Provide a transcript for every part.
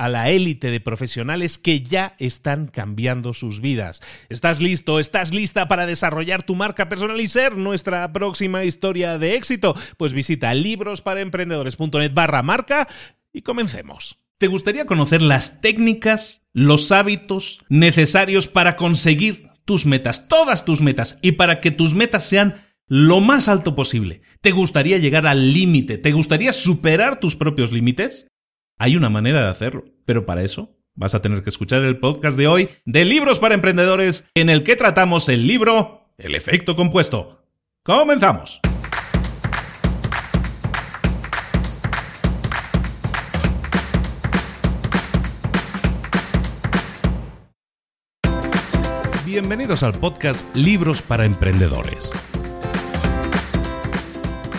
a la élite de profesionales que ya están cambiando sus vidas. ¿Estás listo? ¿Estás lista para desarrollar tu marca personal y ser nuestra próxima historia de éxito? Pues visita librosparaemprendedores.net barra marca y comencemos. ¿Te gustaría conocer las técnicas, los hábitos necesarios para conseguir tus metas, todas tus metas, y para que tus metas sean lo más alto posible? ¿Te gustaría llegar al límite? ¿Te gustaría superar tus propios límites? Hay una manera de hacerlo, pero para eso vas a tener que escuchar el podcast de hoy de Libros para Emprendedores, en el que tratamos el libro El efecto compuesto. ¡Comenzamos! Bienvenidos al podcast Libros para Emprendedores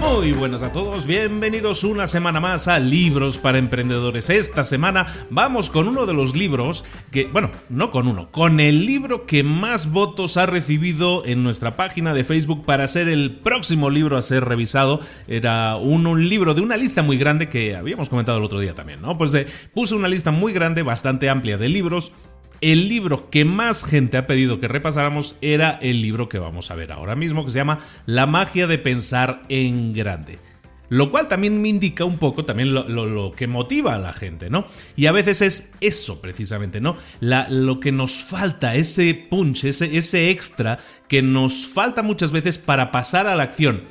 Muy buenas a todos, bienvenidos una semana más a Libros para Emprendedores. Esta semana vamos con uno de los libros que, bueno, no con uno, con el libro que más votos ha recibido en nuestra página de Facebook para ser el próximo libro a ser revisado. Era un, libro de una lista muy grande que habíamos comentado el otro día también, ¿no? Pues de, puse una lista muy grande, bastante amplia de libros el libro que más gente ha pedido que repasáramos era el libro que vamos a ver ahora mismo, que se llama La magia de pensar en grande. Lo cual también me indica un poco también lo, que motiva a la gente, ¿no? Y a veces es eso precisamente, ¿no? lo que nos falta, ese punch, ese, extra que nos falta muchas veces para pasar a la acción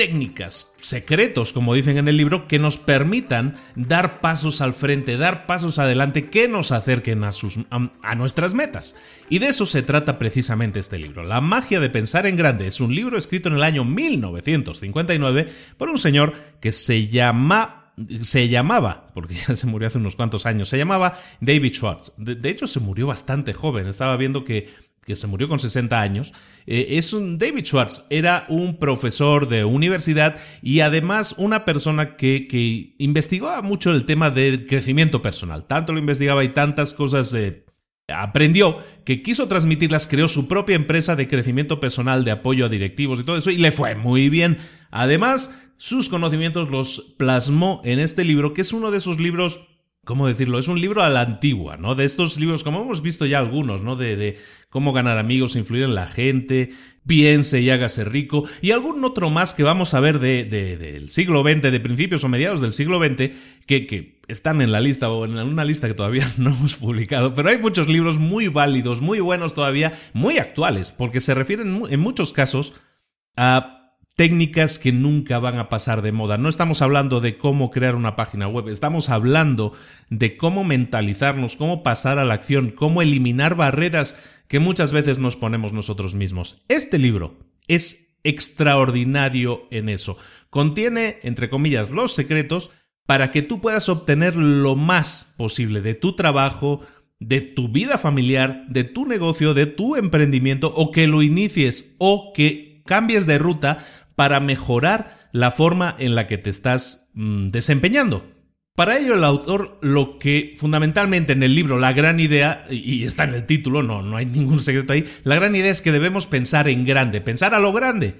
técnicas, secretos, como dicen en el libro, que nos permitan dar pasos al frente, dar pasos adelante que nos acerquen a, sus, a, nuestras metas. Y de eso se trata precisamente este libro. La magia de pensar en grande es un libro escrito en el año 1959 por un señor que se llama se llamaba, porque ya se murió hace unos cuantos años, se llamaba David Schwartz. de, hecho, se murió bastante joven. Estaba viendo que que se murió con 60 años, eh, es un David Schwartz, era un profesor de universidad y además una persona que, que investigaba mucho el tema del crecimiento personal. Tanto lo investigaba y tantas cosas eh, aprendió, que quiso transmitirlas, creó su propia empresa de crecimiento personal, de apoyo a directivos y todo eso, y le fue muy bien. Además, sus conocimientos los plasmó en este libro, que es uno de esos libros ¿cómo decirlo? Es un libro a la antigua, ¿no? De estos libros, como hemos visto ya algunos, ¿no? De, de, cómo ganar amigos, influir en la gente, piense y hágase rico, y algún otro más que vamos a ver de, de, del siglo XX, de principios o mediados del siglo XX, que, que están en la lista o en una lista que todavía no hemos publicado, pero hay muchos libros muy válidos, muy buenos todavía, muy actuales, porque se refieren en muchos casos a técnicas que nunca van a pasar de moda. No estamos hablando de cómo crear una página web, estamos hablando de cómo mentalizarnos, cómo pasar a la acción, cómo eliminar barreras que muchas veces nos ponemos nosotros mismos. Este libro es extraordinario en eso. Contiene, entre comillas, los secretos para que tú puedas obtener lo más posible de tu trabajo, de tu vida familiar, de tu negocio, de tu emprendimiento, o que lo inicies o que cambies de ruta para mejorar la forma en la que te estás mm, desempeñando. Para ello el autor lo que fundamentalmente en el libro la gran idea, y está en el título, no, no hay ningún secreto ahí, la gran idea es que debemos pensar en grande, pensar a lo grande.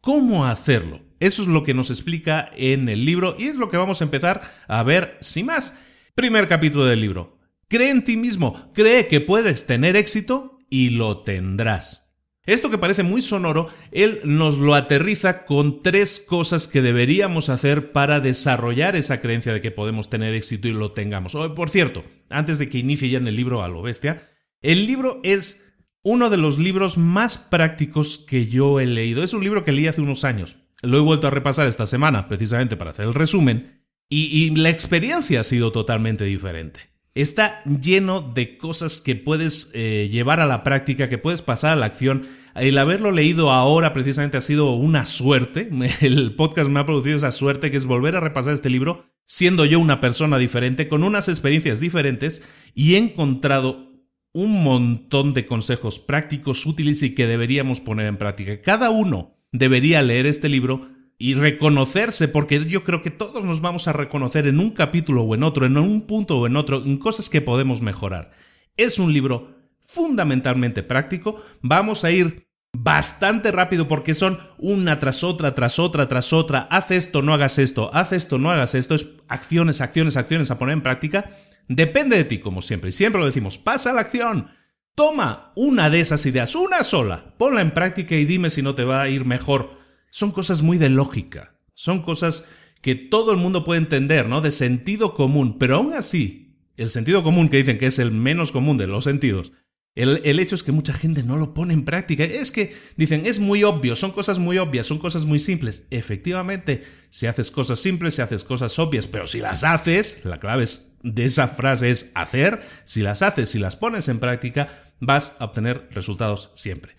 ¿Cómo hacerlo? Eso es lo que nos explica en el libro y es lo que vamos a empezar a ver sin más. Primer capítulo del libro. Cree en ti mismo, cree que puedes tener éxito y lo tendrás. Esto que parece muy sonoro, él nos lo aterriza con tres cosas que deberíamos hacer para desarrollar esa creencia de que podemos tener éxito y lo tengamos. Oh, por cierto, antes de que inicie ya en el libro a lo bestia, el libro es uno de los libros más prácticos que yo he leído. Es un libro que leí hace unos años. Lo he vuelto a repasar esta semana, precisamente para hacer el resumen, y, la experiencia ha sido totalmente diferente. Está lleno de cosas que puedes eh, llevar a la práctica, que puedes pasar a la acción. El haberlo leído ahora precisamente ha sido una suerte. El podcast me ha producido esa suerte que es volver a repasar este libro siendo yo una persona diferente, con unas experiencias diferentes y he encontrado un montón de consejos prácticos, útiles y que deberíamos poner en práctica. Cada uno debería leer este libro y reconocerse, porque yo creo que todos nos vamos a reconocer en un capítulo o en otro, en un punto o en otro, en cosas que podemos mejorar. Es un libro fundamentalmente práctico, vamos a ir bastante rápido porque son una tras otra, tras otra, tras otra, haz esto, no hagas esto, haz esto, no hagas esto, es acciones, acciones, acciones a poner en práctica. Depende de ti, como siempre, y siempre lo decimos, pasa la acción. Toma una de esas ideas, una sola, ponla en práctica y dime si no te va a ir mejor son cosas muy de lógica, son cosas que todo el mundo puede entender, ¿no? De sentido común, pero aún así, el sentido común que dicen que es el menos común de los sentidos, el, el, hecho es que mucha gente no lo pone en práctica. Es que dicen, es muy obvio, son cosas muy obvias, son cosas muy simples. Efectivamente, si haces cosas simples, si haces cosas obvias, pero si las haces, la clave de esa frase es hacer, si las haces, si las pones en práctica, vas a obtener resultados siempre.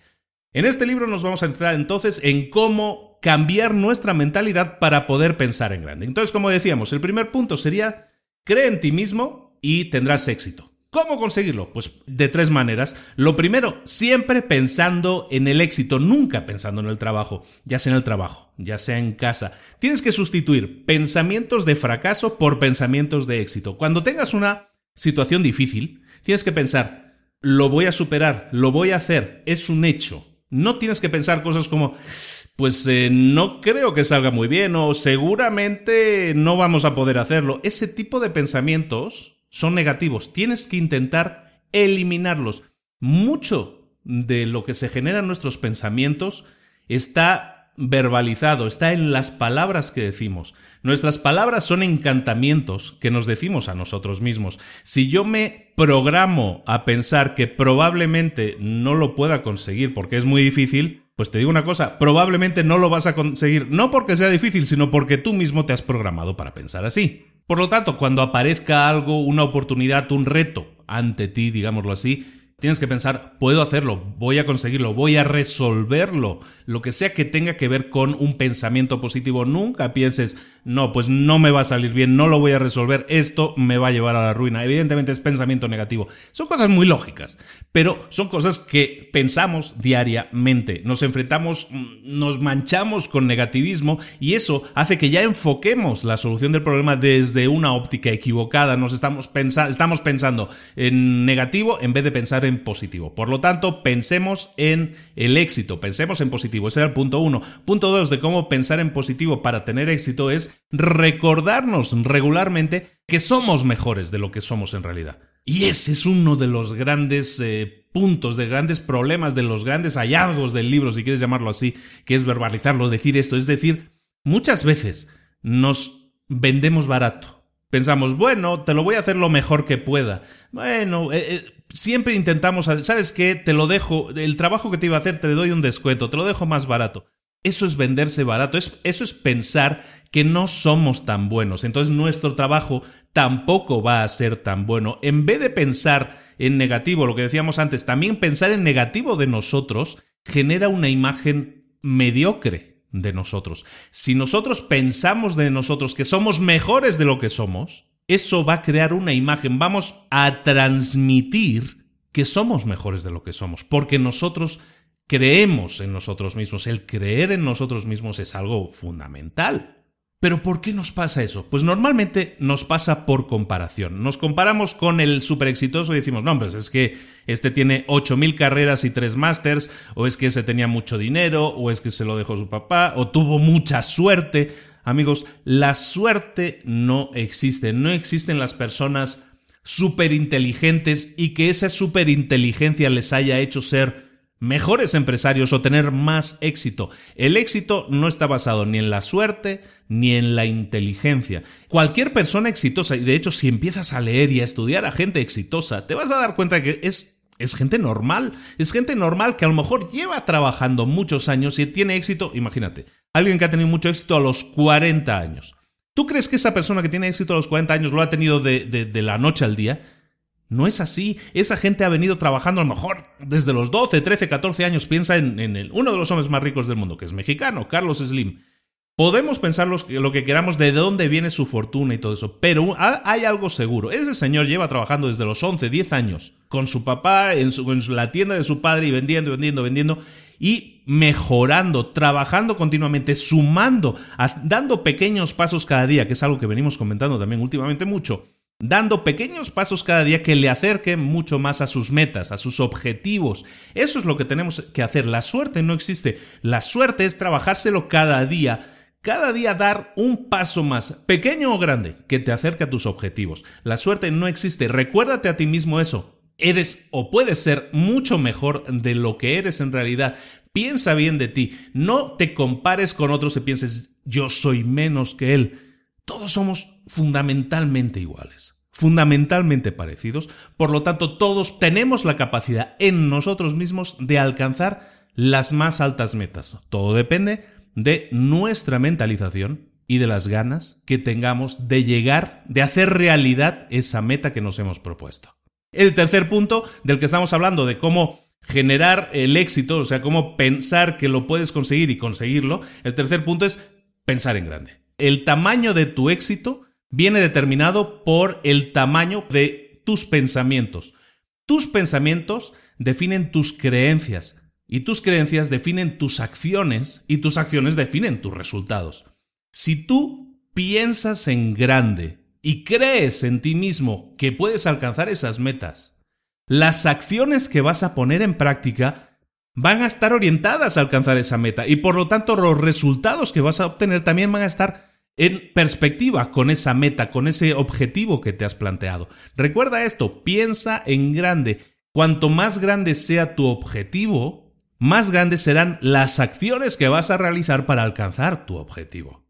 En este libro nos vamos a centrar entonces en cómo cambiar nuestra mentalidad para poder pensar en grande. Entonces, como decíamos, el primer punto sería, cree en ti mismo y tendrás éxito. ¿Cómo conseguirlo? Pues de tres maneras. Lo primero, siempre pensando en el éxito, nunca pensando en el trabajo, ya sea en el trabajo, ya sea en casa. Tienes que sustituir pensamientos de fracaso por pensamientos de éxito. Cuando tengas una situación difícil, tienes que pensar, lo voy a superar, lo voy a hacer, es un hecho, no tienes que pensar cosas como, pues eh, no creo que salga muy bien o seguramente no vamos a poder hacerlo. Ese tipo de pensamientos son negativos. Tienes que intentar eliminarlos. Mucho de lo que se genera en nuestros pensamientos está verbalizado, está en las palabras que decimos. Nuestras palabras son encantamientos que nos decimos a nosotros mismos. Si yo me programo a pensar que probablemente no lo pueda conseguir porque es muy difícil, pues te digo una cosa, probablemente no lo vas a conseguir, no porque sea difícil, sino porque tú mismo te has programado para pensar así. Por lo tanto, cuando aparezca algo, una oportunidad, un reto ante ti, digámoslo así, Tienes que pensar, puedo hacerlo, voy a conseguirlo, voy a resolverlo. Lo que sea que tenga que ver con un pensamiento positivo. Nunca pienses, no, pues no me va a salir bien, no lo voy a resolver, esto me va a llevar a la ruina. Evidentemente es pensamiento negativo. Son cosas muy lógicas, pero son cosas que pensamos diariamente. Nos enfrentamos, mm, nos manchamos con negativismo y eso hace que ya enfoquemos la solución del problema desde una óptica equivocada. Nos estamos, estamos pensando en negativo en vez de pensar en positivo. Por lo tanto, pensemos en el éxito, pensemos en positivo. Ese era el punto uno. Punto dos de cómo pensar en positivo para tener éxito es recordarnos regularmente que somos mejores de lo que somos en realidad. Y ese es uno de los grandes eh, puntos, de grandes problemas, de los grandes hallazgos del libro, si quieres llamarlo así, que es verbalizarlo, decir esto. Es decir, muchas veces nos vendemos barato. Pensamos, bueno, te lo voy a hacer lo mejor que pueda. Bueno, eh, eh, siempre intentamos, ¿sabes qué? Te lo dejo, el trabajo que te iba a hacer te le doy un descuento, te lo dejo más barato. Eso es venderse barato, eso es pensar que no somos tan buenos, entonces nuestro trabajo tampoco va a ser tan bueno. En vez de pensar en negativo, lo que decíamos antes, también pensar en negativo de nosotros genera una imagen mediocre de nosotros. Si nosotros pensamos de nosotros que somos mejores de lo que somos, eso va a crear una imagen, vamos a transmitir que somos mejores de lo que somos, porque nosotros creemos en nosotros mismos. El creer en nosotros mismos es algo fundamental. Pero ¿por qué nos pasa eso? Pues normalmente nos pasa por comparación. Nos comparamos con el super exitoso y decimos, no, pues es que este tiene 8.000 carreras y 3 másters, o es que ese tenía mucho dinero, o es que se lo dejó su papá, o tuvo mucha suerte. Amigos, la suerte no existe. No existen las personas súper inteligentes y que esa superinteligencia les haya hecho ser mejores empresarios o tener más éxito. El éxito no está basado ni en la suerte ni en la inteligencia. Cualquier persona exitosa, y de hecho si empiezas a leer y a estudiar a gente exitosa, te vas a dar cuenta que es es gente normal, es gente normal que a lo mejor lleva trabajando muchos años y tiene éxito, imagínate, alguien que ha tenido mucho éxito a los 40 años. ¿Tú crees que esa persona que tiene éxito a los 40 años lo ha tenido de, la noche al día? No es así. Esa gente ha venido trabajando a lo mejor desde los 12, 13, 14 años. Piensa en, en uno de los hombres más ricos del mundo, que es mexicano, Carlos Slim. Podemos pensar lo que queramos de dónde viene su fortuna y todo eso, pero hay algo seguro. Ese señor lleva trabajando desde los 11, 10 años con su papá en, la tienda de su padre y vendiendo, vendiendo, vendiendo y mejorando, trabajando continuamente, sumando, dando pequeños pasos cada día, que es algo que venimos comentando también últimamente mucho dando pequeños pasos cada día que le acerquen mucho más a sus metas, a sus objetivos. Eso es lo que tenemos que hacer. La suerte no existe. La suerte es trabajárselo cada día cada día dar un paso más, pequeño o grande, que te acerque a tus objetivos. La suerte no existe, recuérdate a ti mismo eso. Eres o puedes ser mucho mejor de lo que eres en realidad. Piensa bien de ti, no te compares con otros y pienses yo soy menos que él. Todos somos fundamentalmente iguales, fundamentalmente parecidos, por lo tanto todos tenemos la capacidad en nosotros mismos de alcanzar las más altas metas. Todo depende de nuestra mentalización y de las ganas que tengamos de llegar, de hacer realidad esa meta que nos hemos propuesto. El tercer punto del que estamos hablando, de cómo generar el éxito, o sea, cómo pensar que lo puedes conseguir y conseguirlo, el tercer punto es pensar en grande. El tamaño de tu éxito viene determinado por el tamaño de tus pensamientos. Tus pensamientos definen tus creencias, y tus creencias definen tus acciones y tus acciones definen tus resultados. Si tú piensas en grande y crees en ti mismo que puedes alcanzar esas metas, las acciones que vas a poner en práctica van a estar orientadas a alcanzar esa meta y por lo tanto los resultados que vas a obtener también van a estar en perspectiva con esa meta, con ese objetivo que te has planteado. Recuerda esto, piensa en grande. Cuanto más grande sea tu objetivo, más grandes serán las acciones que vas a realizar para alcanzar tu objetivo.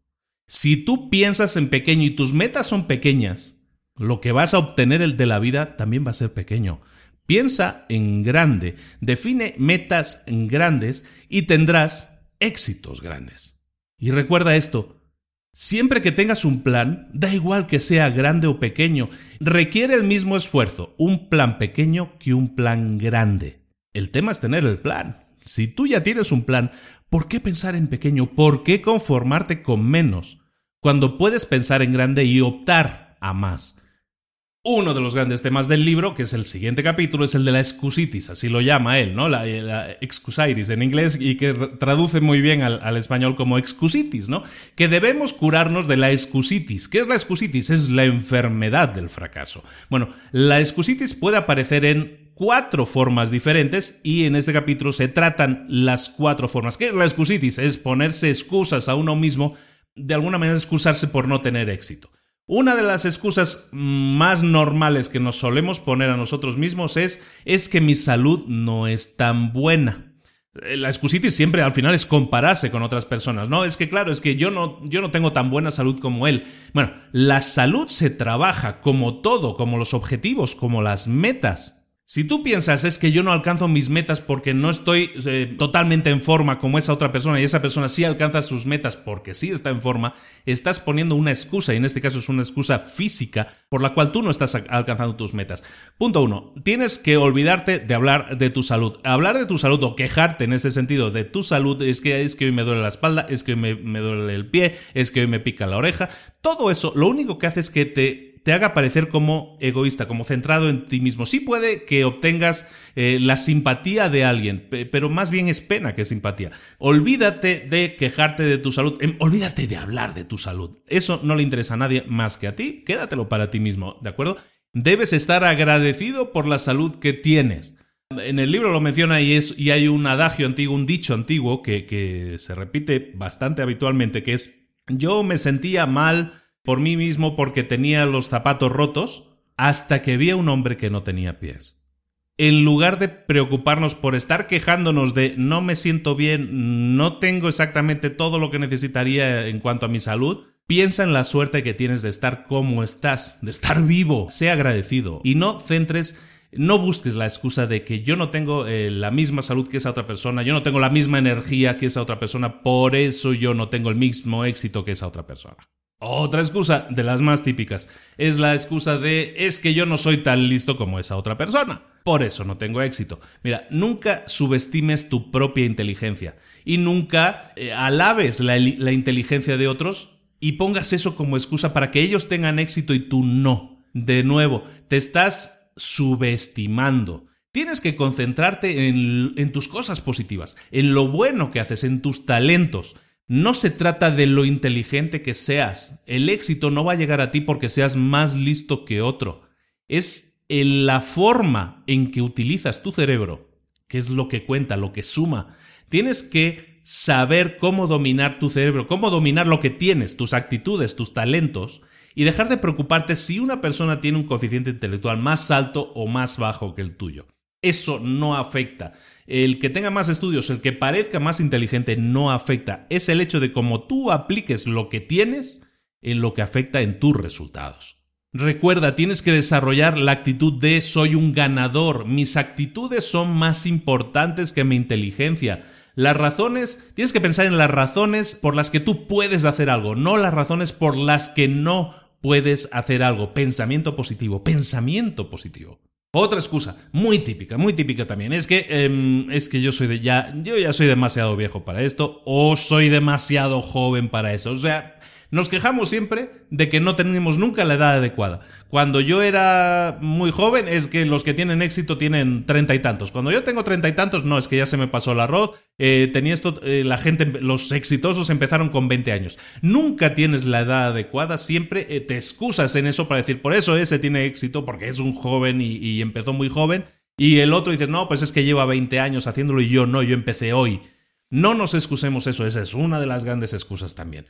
Si tú piensas en pequeño y tus metas son pequeñas, lo que vas a obtener el de la vida también va a ser pequeño. Piensa en grande, define metas grandes y tendrás éxitos grandes. Y recuerda esto, Siempre que tengas un plan, da igual que sea grande o pequeño, requiere el mismo esfuerzo un plan pequeño que un plan grande. El tema es tener el plan. Si tú ya tienes un plan, ¿por qué pensar en pequeño? ¿Por qué conformarte con menos? Cuando puedes pensar en grande y optar a más. Uno de los grandes temas del libro, que es el siguiente capítulo, es el de la excusitis, así lo llama él, ¿no? La, la excusaitis en inglés y que traduce muy bien al, al, español como excusitis, ¿no? Que debemos curarnos de la excusitis. ¿Qué es la excusitis? Es la enfermedad del fracaso. Bueno, la excusitis puede aparecer en cuatro formas diferentes y en este capítulo se tratan las cuatro formas. ¿Qué es la excusitis? Es ponerse excusas a uno mismo, de alguna manera excusarse por no tener éxito. Una de las excusas más normales que nos solemos poner a nosotros mismos es es que mi salud no es tan buena. Eh, la excusitis siempre al final es compararse con otras personas, ¿no? Es que claro, es que yo no, yo no tengo tan buena salud como él. Bueno, la salud se trabaja como todo, como los objetivos, como las metas. Si tú piensas es que yo no alcanzo mis metas porque no estoy eh, totalmente en forma como esa otra persona y esa persona sí alcanza sus metas porque sí está en forma, estás poniendo una excusa y en este caso es una excusa física por la cual tú no estás alcanzando tus metas. Punto uno, tienes que olvidarte de hablar de tu salud. Hablar de tu salud o quejarte en ese sentido de tu salud es que, es que hoy me duele la espalda, es que hoy me, me duele el pie, es que hoy me pica la oreja. Todo eso lo único que hace es que te te haga parecer como egoísta, como centrado en ti mismo. Sí puede que obtengas eh, la simpatía de alguien, pero más bien es pena que simpatía. Olvídate de quejarte de tu salud, em, olvídate de hablar de tu salud. Eso no le interesa a nadie más que a ti, quédatelo para ti mismo, ¿de acuerdo? Debes estar agradecido por la salud que tienes. En el libro lo menciona y, es, y hay un adagio antiguo, un dicho antiguo que, que se repite bastante habitualmente, que es, yo me sentía mal por mí mismo porque tenía los zapatos rotos hasta que vi a un hombre que no tenía pies. En lugar de preocuparnos por estar quejándonos de no me siento bien, no tengo exactamente todo lo que necesitaría en cuanto a mi salud, piensa en la suerte que tienes de estar como estás, de estar vivo, sea agradecido y no centres no busques la excusa de que yo no tengo eh, la misma salud que esa otra persona, yo no tengo la misma energía que esa otra persona, por eso yo no tengo el mismo éxito que esa otra persona. Otra excusa, de las más típicas, es la excusa de es que yo no soy tan listo como esa otra persona. Por eso no tengo éxito. Mira, nunca subestimes tu propia inteligencia y nunca eh, alabes la, inteligencia de otros y pongas eso como excusa para que ellos tengan éxito y tú no. De nuevo, te estás subestimando. Tienes que concentrarte en, en, tus cosas positivas, en lo bueno que haces, en tus talentos. No se trata de lo inteligente que seas. El éxito no va a llegar a ti porque seas más listo que otro. Es en la forma en que utilizas tu cerebro, que es lo que cuenta, lo que suma. Tienes que saber cómo dominar tu cerebro, cómo dominar lo que tienes, tus actitudes, tus talentos, y dejar de preocuparte si una persona tiene un coeficiente intelectual más alto o más bajo que el tuyo. Eso no afecta. El que tenga más estudios, el que parezca más inteligente, no afecta. Es el hecho de cómo tú apliques lo que tienes en lo que afecta en tus resultados. Recuerda, tienes que desarrollar la actitud de soy un ganador. Mis actitudes son más importantes que mi inteligencia. Las razones, tienes que pensar en las razones por las que tú puedes hacer algo, no las razones por las que no puedes hacer algo. Pensamiento positivo, pensamiento positivo. Otra excusa, muy típica, muy típica también, es que em, es que yo soy de ya, yo ya soy demasiado viejo para esto o soy demasiado joven para eso. O sea, nos quejamos siempre de que no tenemos nunca la edad adecuada. Cuando yo era muy joven es que los que tienen éxito tienen treinta y tantos. Cuando yo tengo treinta y tantos, no, es que ya se me pasó el arroz. Eh, tenía esto, eh, la gente, los exitosos empezaron con 20 años. Nunca tienes la edad adecuada, siempre eh, te excusas en eso para decir, por eso ese tiene éxito, porque es un joven y, y empezó muy joven. Y el otro dice, no, pues es que lleva 20 años haciéndolo y yo no, yo empecé hoy. No nos excusemos eso, esa es una de las grandes excusas también.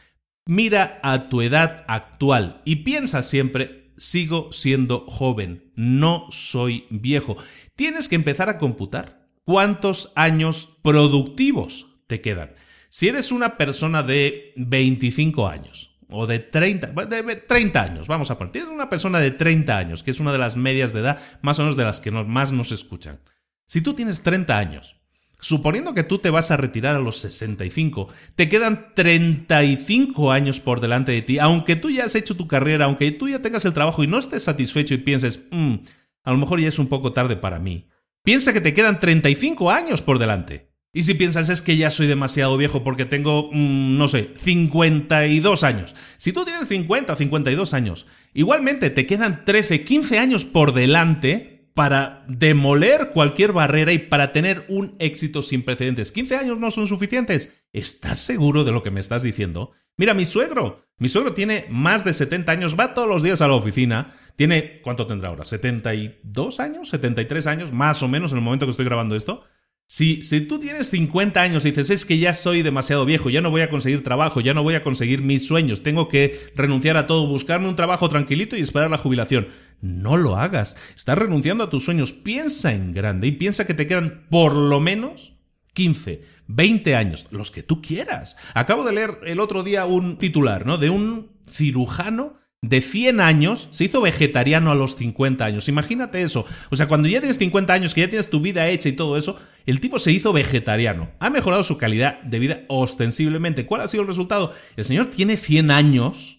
Mira a tu edad actual y piensa siempre, sigo siendo joven, no soy viejo. Tienes que empezar a computar cuántos años productivos te quedan. Si eres una persona de 25 años o de 30, de 30 años, vamos a partir de una persona de 30 años, que es una de las medias de edad más o menos de las que más nos escuchan. Si tú tienes 30 años, Suponiendo que tú te vas a retirar a los 65, te quedan 35 años por delante de ti, aunque tú ya has hecho tu carrera, aunque tú ya tengas el trabajo y no estés satisfecho y pienses, mm, a lo mejor ya es un poco tarde para mí. Piensa que te quedan 35 años por delante. Y si piensas es que ya soy demasiado viejo porque tengo, mm, no sé, 52 años. Si tú tienes 50, 52 años, igualmente te quedan 13, 15 años por delante para demoler cualquier barrera y para tener un éxito sin precedentes. ¿15 años no son suficientes? ¿Estás seguro de lo que me estás diciendo? Mira, mi suegro, mi suegro tiene más de 70 años, va todos los días a la oficina, tiene, ¿cuánto tendrá ahora? ¿72 años? ¿73 años? Más o menos en el momento que estoy grabando esto. Si, si tú tienes 50 años y dices, es que ya soy demasiado viejo, ya no voy a conseguir trabajo, ya no voy a conseguir mis sueños, tengo que renunciar a todo, buscarme un trabajo tranquilito y esperar la jubilación. No lo hagas. Estás renunciando a tus sueños. Piensa en grande y piensa que te quedan por lo menos 15, 20 años, los que tú quieras. Acabo de leer el otro día un titular, ¿no? De un cirujano de 100 años se hizo vegetariano a los 50 años. Imagínate eso. O sea, cuando ya tienes 50 años, que ya tienes tu vida hecha y todo eso, el tipo se hizo vegetariano. Ha mejorado su calidad de vida ostensiblemente. ¿Cuál ha sido el resultado? El señor tiene 100 años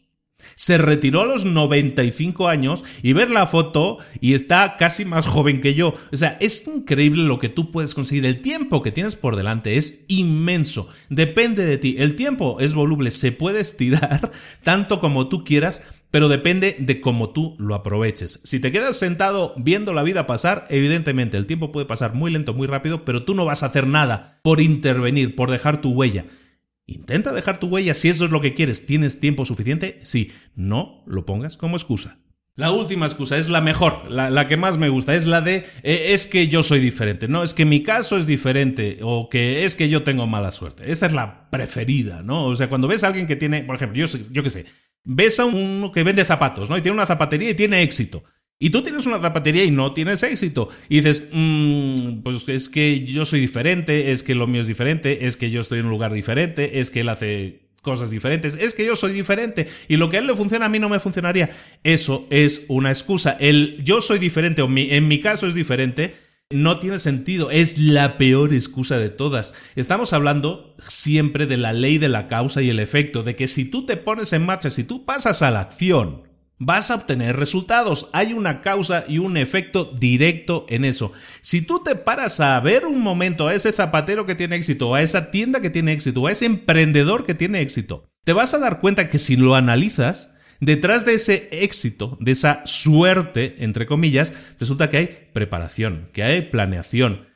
se retiró a los 95 años y ver la foto y está casi más joven que yo. O sea, es increíble lo que tú puedes conseguir. El tiempo que tienes por delante es inmenso. Depende de ti. El tiempo es voluble, se puede estirar tanto como tú quieras pero depende de cómo tú lo aproveches. Si te quedas sentado viendo la vida pasar, evidentemente el tiempo puede pasar muy lento, muy rápido, pero tú no vas a hacer nada por intervenir, por dejar tu huella. Intenta dejar tu huella si eso es lo que quieres. ¿Tienes tiempo suficiente? Sí, no lo pongas como excusa. La última excusa es la mejor, la, que más me gusta, es la de eh, es que yo soy diferente, no, es que mi caso es diferente o que es que yo tengo mala suerte. Esta es la preferida, ¿no? O sea, cuando ves a alguien que tiene, por ejemplo, yo, yo qué sé, ves a uno que vende zapatos, ¿no? Y tiene una zapatería y tiene éxito. Y tú tienes una zapatería y no tienes éxito. Y dices, mmm, pues es que yo soy diferente, es que lo mío es diferente, es que yo estoy en un lugar diferente, es que él hace cosas diferentes, es que yo soy diferente y lo que a él le funciona a mí no me funcionaría. Eso es una excusa. El yo soy diferente o en mi caso es diferente no tiene sentido, es la peor excusa de todas. Estamos hablando siempre de la ley de la causa y el efecto, de que si tú te pones en marcha, si tú pasas a la acción, vas a obtener resultados. Hay una causa y un efecto directo en eso. Si tú te paras a ver un momento a ese zapatero que tiene éxito, a esa tienda que tiene éxito, a ese emprendedor que tiene éxito, te vas a dar cuenta que si lo analizas, Detrás de ese éxito, de esa suerte, entre comillas, resulta que hay preparación, que hay planeación,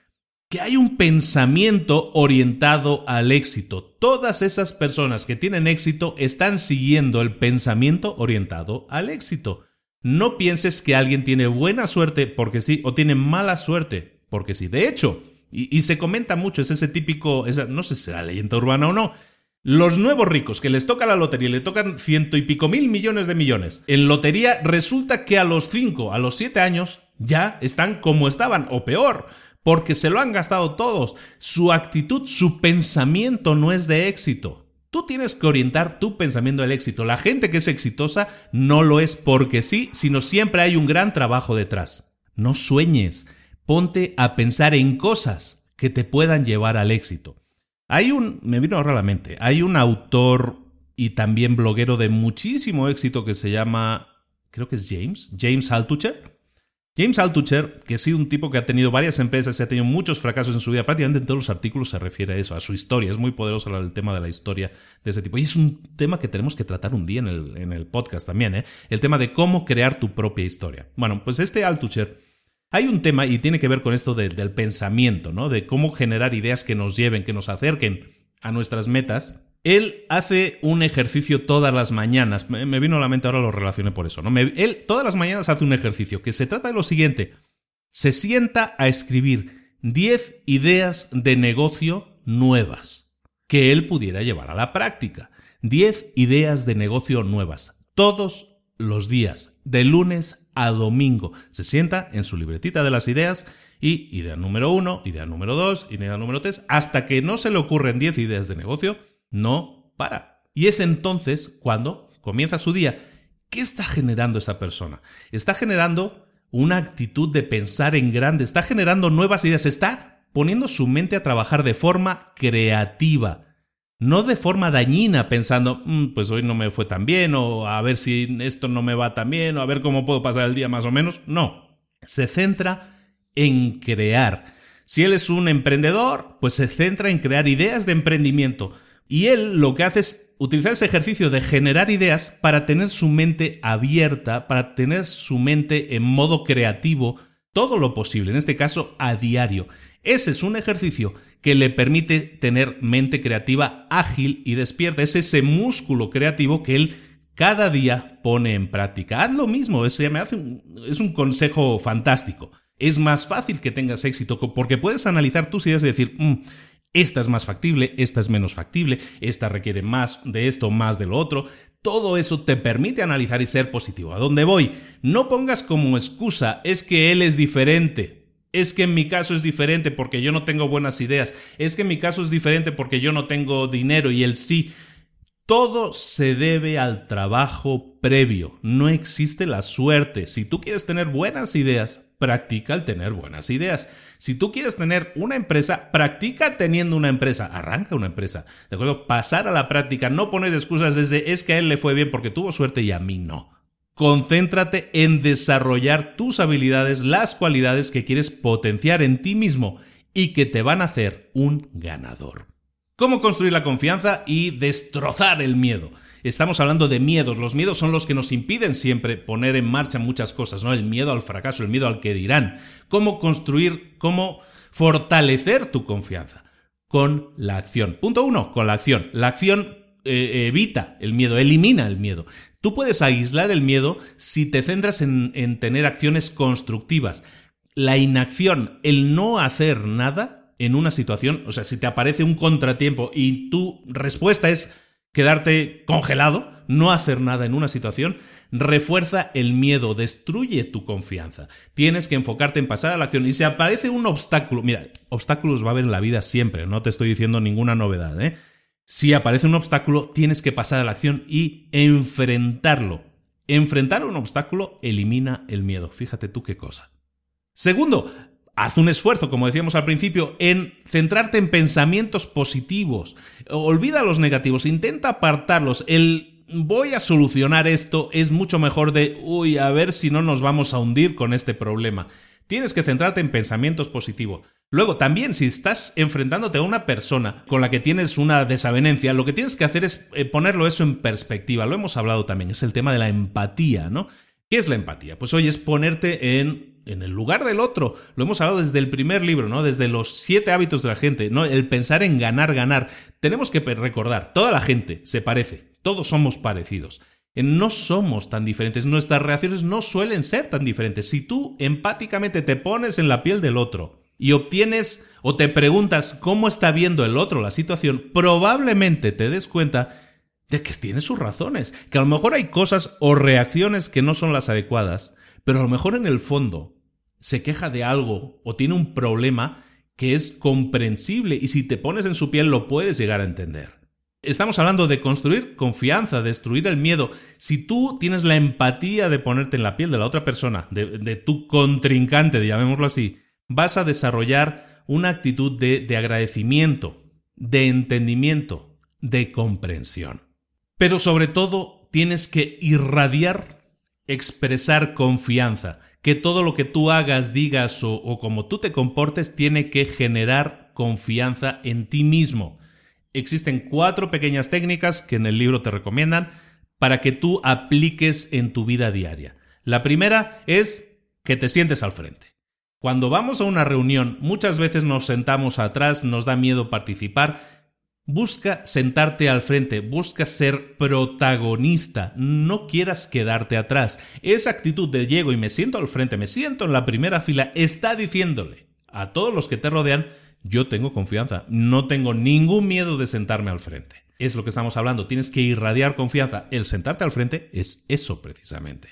que hay un pensamiento orientado al éxito. Todas esas personas que tienen éxito están siguiendo el pensamiento orientado al éxito. No pienses que alguien tiene buena suerte porque sí o tiene mala suerte porque sí. De hecho, y, se comenta mucho, es ese típico, no sé si la leyenda urbana o no, los nuevos ricos que les toca la lotería y le tocan ciento y pico mil millones de millones. En lotería resulta que a los cinco, a los siete años ya están como estaban o peor, porque se lo han gastado todos. Su actitud, su pensamiento no es de éxito. Tú tienes que orientar tu pensamiento al éxito. La gente que es exitosa no lo es porque sí, sino siempre hay un gran trabajo detrás. No sueñes, ponte a pensar en cosas que te puedan llevar al éxito. Hay un, me vino ahora a la mente, hay un autor y también bloguero de muchísimo éxito que se llama, creo que es James, James Altucher. James Altucher, que ha sido un tipo que ha tenido varias empresas y ha tenido muchos fracasos en su vida, prácticamente en todos los artículos se refiere a eso, a su historia. Es muy poderoso el tema de la historia de ese tipo. Y es un tema que tenemos que tratar un día en el, podcast también, ¿eh? el tema de cómo crear tu propia historia. Bueno, pues este Altucher hay un tema y tiene que ver con esto del pensamiento, ¿no? De cómo generar ideas que nos lleven, que nos acerquen a nuestras metas. Él hace un ejercicio todas las mañanas. Me, vino a la mente ahora lo relacioné por eso, ¿no? él todas las mañanas hace un ejercicio que se trata de lo siguiente. Se sienta a escribir 10 ideas de negocio nuevas que él pudiera llevar a la práctica. 10 ideas de negocio nuevas. Todos los días, de lunes a domingo. Se sienta en su libretita de las ideas y idea número uno, idea número dos, idea número tres, hasta que no se le ocurren 10 ideas de negocio, no para. Y es entonces cuando comienza su día. ¿Qué está generando esa persona? Está generando una actitud de pensar en grande, está generando nuevas ideas, está poniendo su mente a trabajar de forma creativa, no de forma dañina, pensando, mm, pues hoy no me fue tan bien, o a ver si esto no me va tan bien, o a ver cómo puedo pasar el día más o menos. No, se centra en crear. Si él es un emprendedor, pues se centra en crear ideas de emprendimiento. Y él lo que hace es utilizar ese ejercicio de generar ideas para tener su mente abierta, para tener su mente en modo creativo, todo lo posible, en este caso a diario. Ese es un ejercicio que le permite tener mente creativa ágil y despierta. Es ese músculo creativo que él cada día pone en práctica. Haz lo mismo, es, me hace es un consejo fantástico. Es más fácil que tengas éxito porque puedes analizar tus ideas y decir, mm, esta es más factible, esta es menos factible, esta requiere más de esto, más de lo otro. Todo eso te permite analizar y ser positivo. ¿A dónde voy? No pongas como excusa, es que él es diferente. Es que en mi caso es diferente porque yo no tengo buenas ideas. Es que en mi caso es diferente porque yo no tengo dinero y él sí. Todo se debe al trabajo previo. No existe la suerte. Si tú quieres tener buenas ideas, practica el tener buenas ideas. Si tú quieres tener una empresa, practica teniendo una empresa. Arranca una empresa. ¿De acuerdo? Pasar a la práctica. No poner excusas desde es que a él le fue bien porque tuvo suerte y a mí no. Concéntrate en desarrollar tus habilidades, las cualidades que quieres potenciar en ti mismo y que te van a hacer un ganador. ¿Cómo construir la confianza y destrozar el miedo? Estamos hablando de miedos. Los miedos son los que nos impiden siempre poner en marcha muchas cosas, ¿no? El miedo al fracaso, el miedo al que dirán. ¿Cómo construir, cómo fortalecer tu confianza? Con la acción. Punto uno, con la acción. La acción eh, evita el miedo, elimina el miedo. Tú puedes aislar el miedo si te centras en, en tener acciones constructivas. La inacción, el no hacer nada en una situación, o sea, si te aparece un contratiempo y tu respuesta es quedarte congelado, no hacer nada en una situación, refuerza el miedo, destruye tu confianza. Tienes que enfocarte en pasar a la acción. Y si aparece un obstáculo, mira, obstáculos va a haber en la vida siempre, no te estoy diciendo ninguna novedad, ¿eh? Si aparece un obstáculo, tienes que pasar a la acción y enfrentarlo. Enfrentar un obstáculo elimina el miedo. Fíjate tú qué cosa. Segundo, haz un esfuerzo, como decíamos al principio, en centrarte en pensamientos positivos. Olvida los negativos, intenta apartarlos. El voy a solucionar esto es mucho mejor de, uy, a ver si no nos vamos a hundir con este problema. Tienes que centrarte en pensamientos positivos. Luego, también, si estás enfrentándote a una persona con la que tienes una desavenencia, lo que tienes que hacer es eh, ponerlo eso en perspectiva. Lo hemos hablado también, es el tema de la empatía, ¿no? ¿Qué es la empatía? Pues hoy es ponerte en, en el lugar del otro. Lo hemos hablado desde el primer libro, ¿no? Desde los siete hábitos de la gente, ¿no? El pensar en ganar, ganar. Tenemos que recordar, toda la gente se parece, todos somos parecidos. No somos tan diferentes, nuestras reacciones no suelen ser tan diferentes. Si tú empáticamente te pones en la piel del otro, y obtienes o te preguntas cómo está viendo el otro la situación, probablemente te des cuenta de que tiene sus razones, que a lo mejor hay cosas o reacciones que no son las adecuadas, pero a lo mejor en el fondo se queja de algo o tiene un problema que es comprensible y si te pones en su piel lo puedes llegar a entender. Estamos hablando de construir confianza, destruir el miedo. Si tú tienes la empatía de ponerte en la piel de la otra persona, de, tu contrincante, llamémoslo así, vas a desarrollar una actitud de, agradecimiento, de entendimiento, de comprensión. Pero sobre todo tienes que irradiar, expresar confianza, que todo lo que tú hagas, digas o, como tú te comportes tiene que generar confianza en ti mismo. Existen cuatro pequeñas técnicas que en el libro te recomiendan para que tú apliques en tu vida diaria. La primera es que te sientes al frente. Cuando vamos a una reunión, muchas veces nos sentamos atrás, nos da miedo participar. Busca sentarte al frente, busca ser protagonista, no quieras quedarte atrás. Esa actitud de llego y me siento al frente, me siento en la primera fila, está diciéndole a todos los que te rodean, yo tengo confianza, no tengo ningún miedo de sentarme al frente. Es lo que estamos hablando, tienes que irradiar confianza. El sentarte al frente es eso precisamente.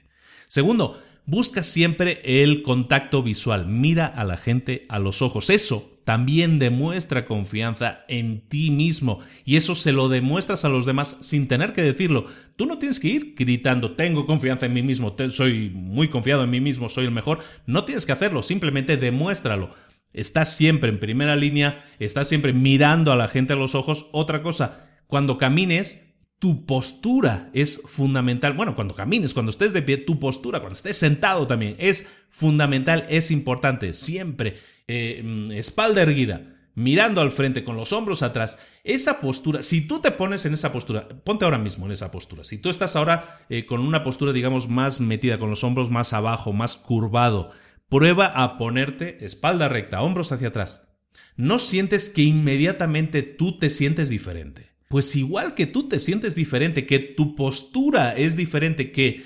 Segundo, busca siempre el contacto visual, mira a la gente a los ojos. Eso también demuestra confianza en ti mismo y eso se lo demuestras a los demás sin tener que decirlo. Tú no tienes que ir gritando, tengo confianza en mí mismo, soy muy confiado en mí mismo, soy el mejor. No tienes que hacerlo, simplemente demuéstralo. Estás siempre en primera línea, estás siempre mirando a la gente a los ojos. Otra cosa, cuando camines, tu postura es fundamental. Bueno, cuando camines, cuando estés de pie, tu postura, cuando estés sentado también, es fundamental, es importante. Siempre eh, mm, espalda erguida, mirando al frente, con los hombros atrás. Esa postura, si tú te pones en esa postura, ponte ahora mismo en esa postura. Si tú estás ahora eh, con una postura, digamos, más metida, con los hombros más abajo, más curvado, prueba a ponerte espalda recta, hombros hacia atrás. ¿No sientes que inmediatamente tú te sientes diferente? Pues igual que tú te sientes diferente, que tu postura es diferente, que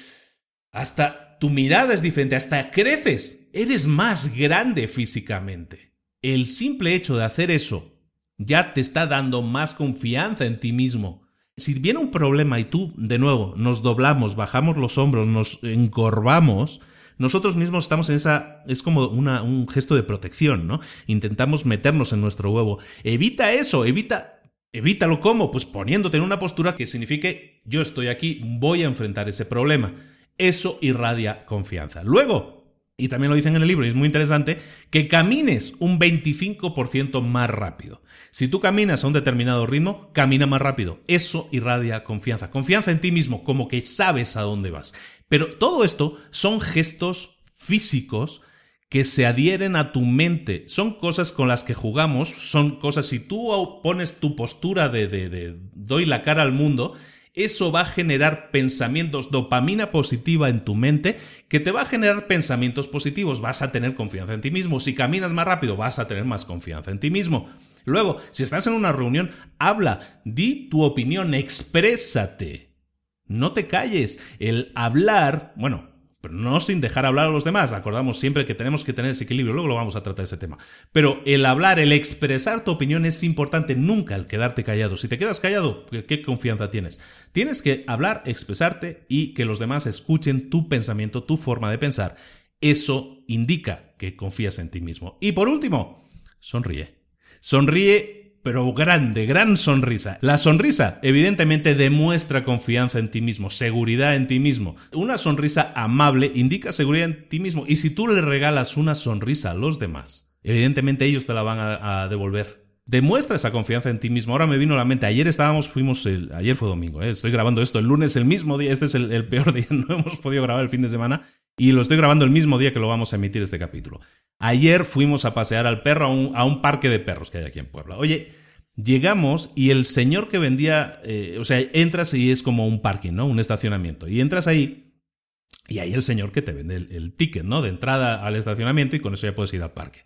hasta tu mirada es diferente, hasta creces, eres más grande físicamente. El simple hecho de hacer eso ya te está dando más confianza en ti mismo. Si viene un problema y tú, de nuevo, nos doblamos, bajamos los hombros, nos encorvamos, nosotros mismos estamos en esa, es como un gesto de protección, ¿no? Intentamos meternos en nuestro huevo. Evita eso, evita Evítalo cómo? Pues poniéndote en una postura que signifique yo estoy aquí, voy a enfrentar ese problema. Eso irradia confianza. Luego, y también lo dicen en el libro y es muy interesante, que camines un 25% más rápido. Si tú caminas a un determinado ritmo, camina más rápido. Eso irradia confianza. Confianza en ti mismo, como que sabes a dónde vas. Pero todo esto son gestos físicos que se adhieren a tu mente. Son cosas con las que jugamos, son cosas, si tú pones tu postura de, de, de doy la cara al mundo, eso va a generar pensamientos, dopamina positiva en tu mente, que te va a generar pensamientos positivos, vas a tener confianza en ti mismo. Si caminas más rápido, vas a tener más confianza en ti mismo. Luego, si estás en una reunión, habla, di tu opinión, exprésate. No te calles. El hablar, bueno, no sin dejar hablar a los demás. Acordamos siempre que tenemos que tener ese equilibrio, luego lo vamos a tratar ese tema. Pero el hablar, el expresar tu opinión es importante, nunca el quedarte callado. Si te quedas callado, ¿qué confianza tienes? Tienes que hablar, expresarte y que los demás escuchen tu pensamiento, tu forma de pensar. Eso indica que confías en ti mismo. Y por último, sonríe. Sonríe pero grande, gran sonrisa. La sonrisa evidentemente demuestra confianza en ti mismo, seguridad en ti mismo. Una sonrisa amable indica seguridad en ti mismo y si tú le regalas una sonrisa a los demás, evidentemente ellos te la van a, devolver. Demuestra esa confianza en ti mismo. Ahora me vino a la mente, ayer estábamos, fuimos, el, ayer fue domingo, ¿eh? estoy grabando esto el lunes, el mismo día, este es el, peor día, no hemos podido grabar el fin de semana y lo estoy grabando el mismo día que lo vamos a emitir este capítulo. Ayer fuimos a pasear al perro a un, parque de perros que hay aquí en Puebla. Oye, llegamos y el señor que vendía, eh, o sea, entras y es como un parking, ¿no? Un estacionamiento. Y entras ahí y ahí el señor que te vende el, ticket, ¿no? De entrada al estacionamiento y con eso ya puedes ir al parque.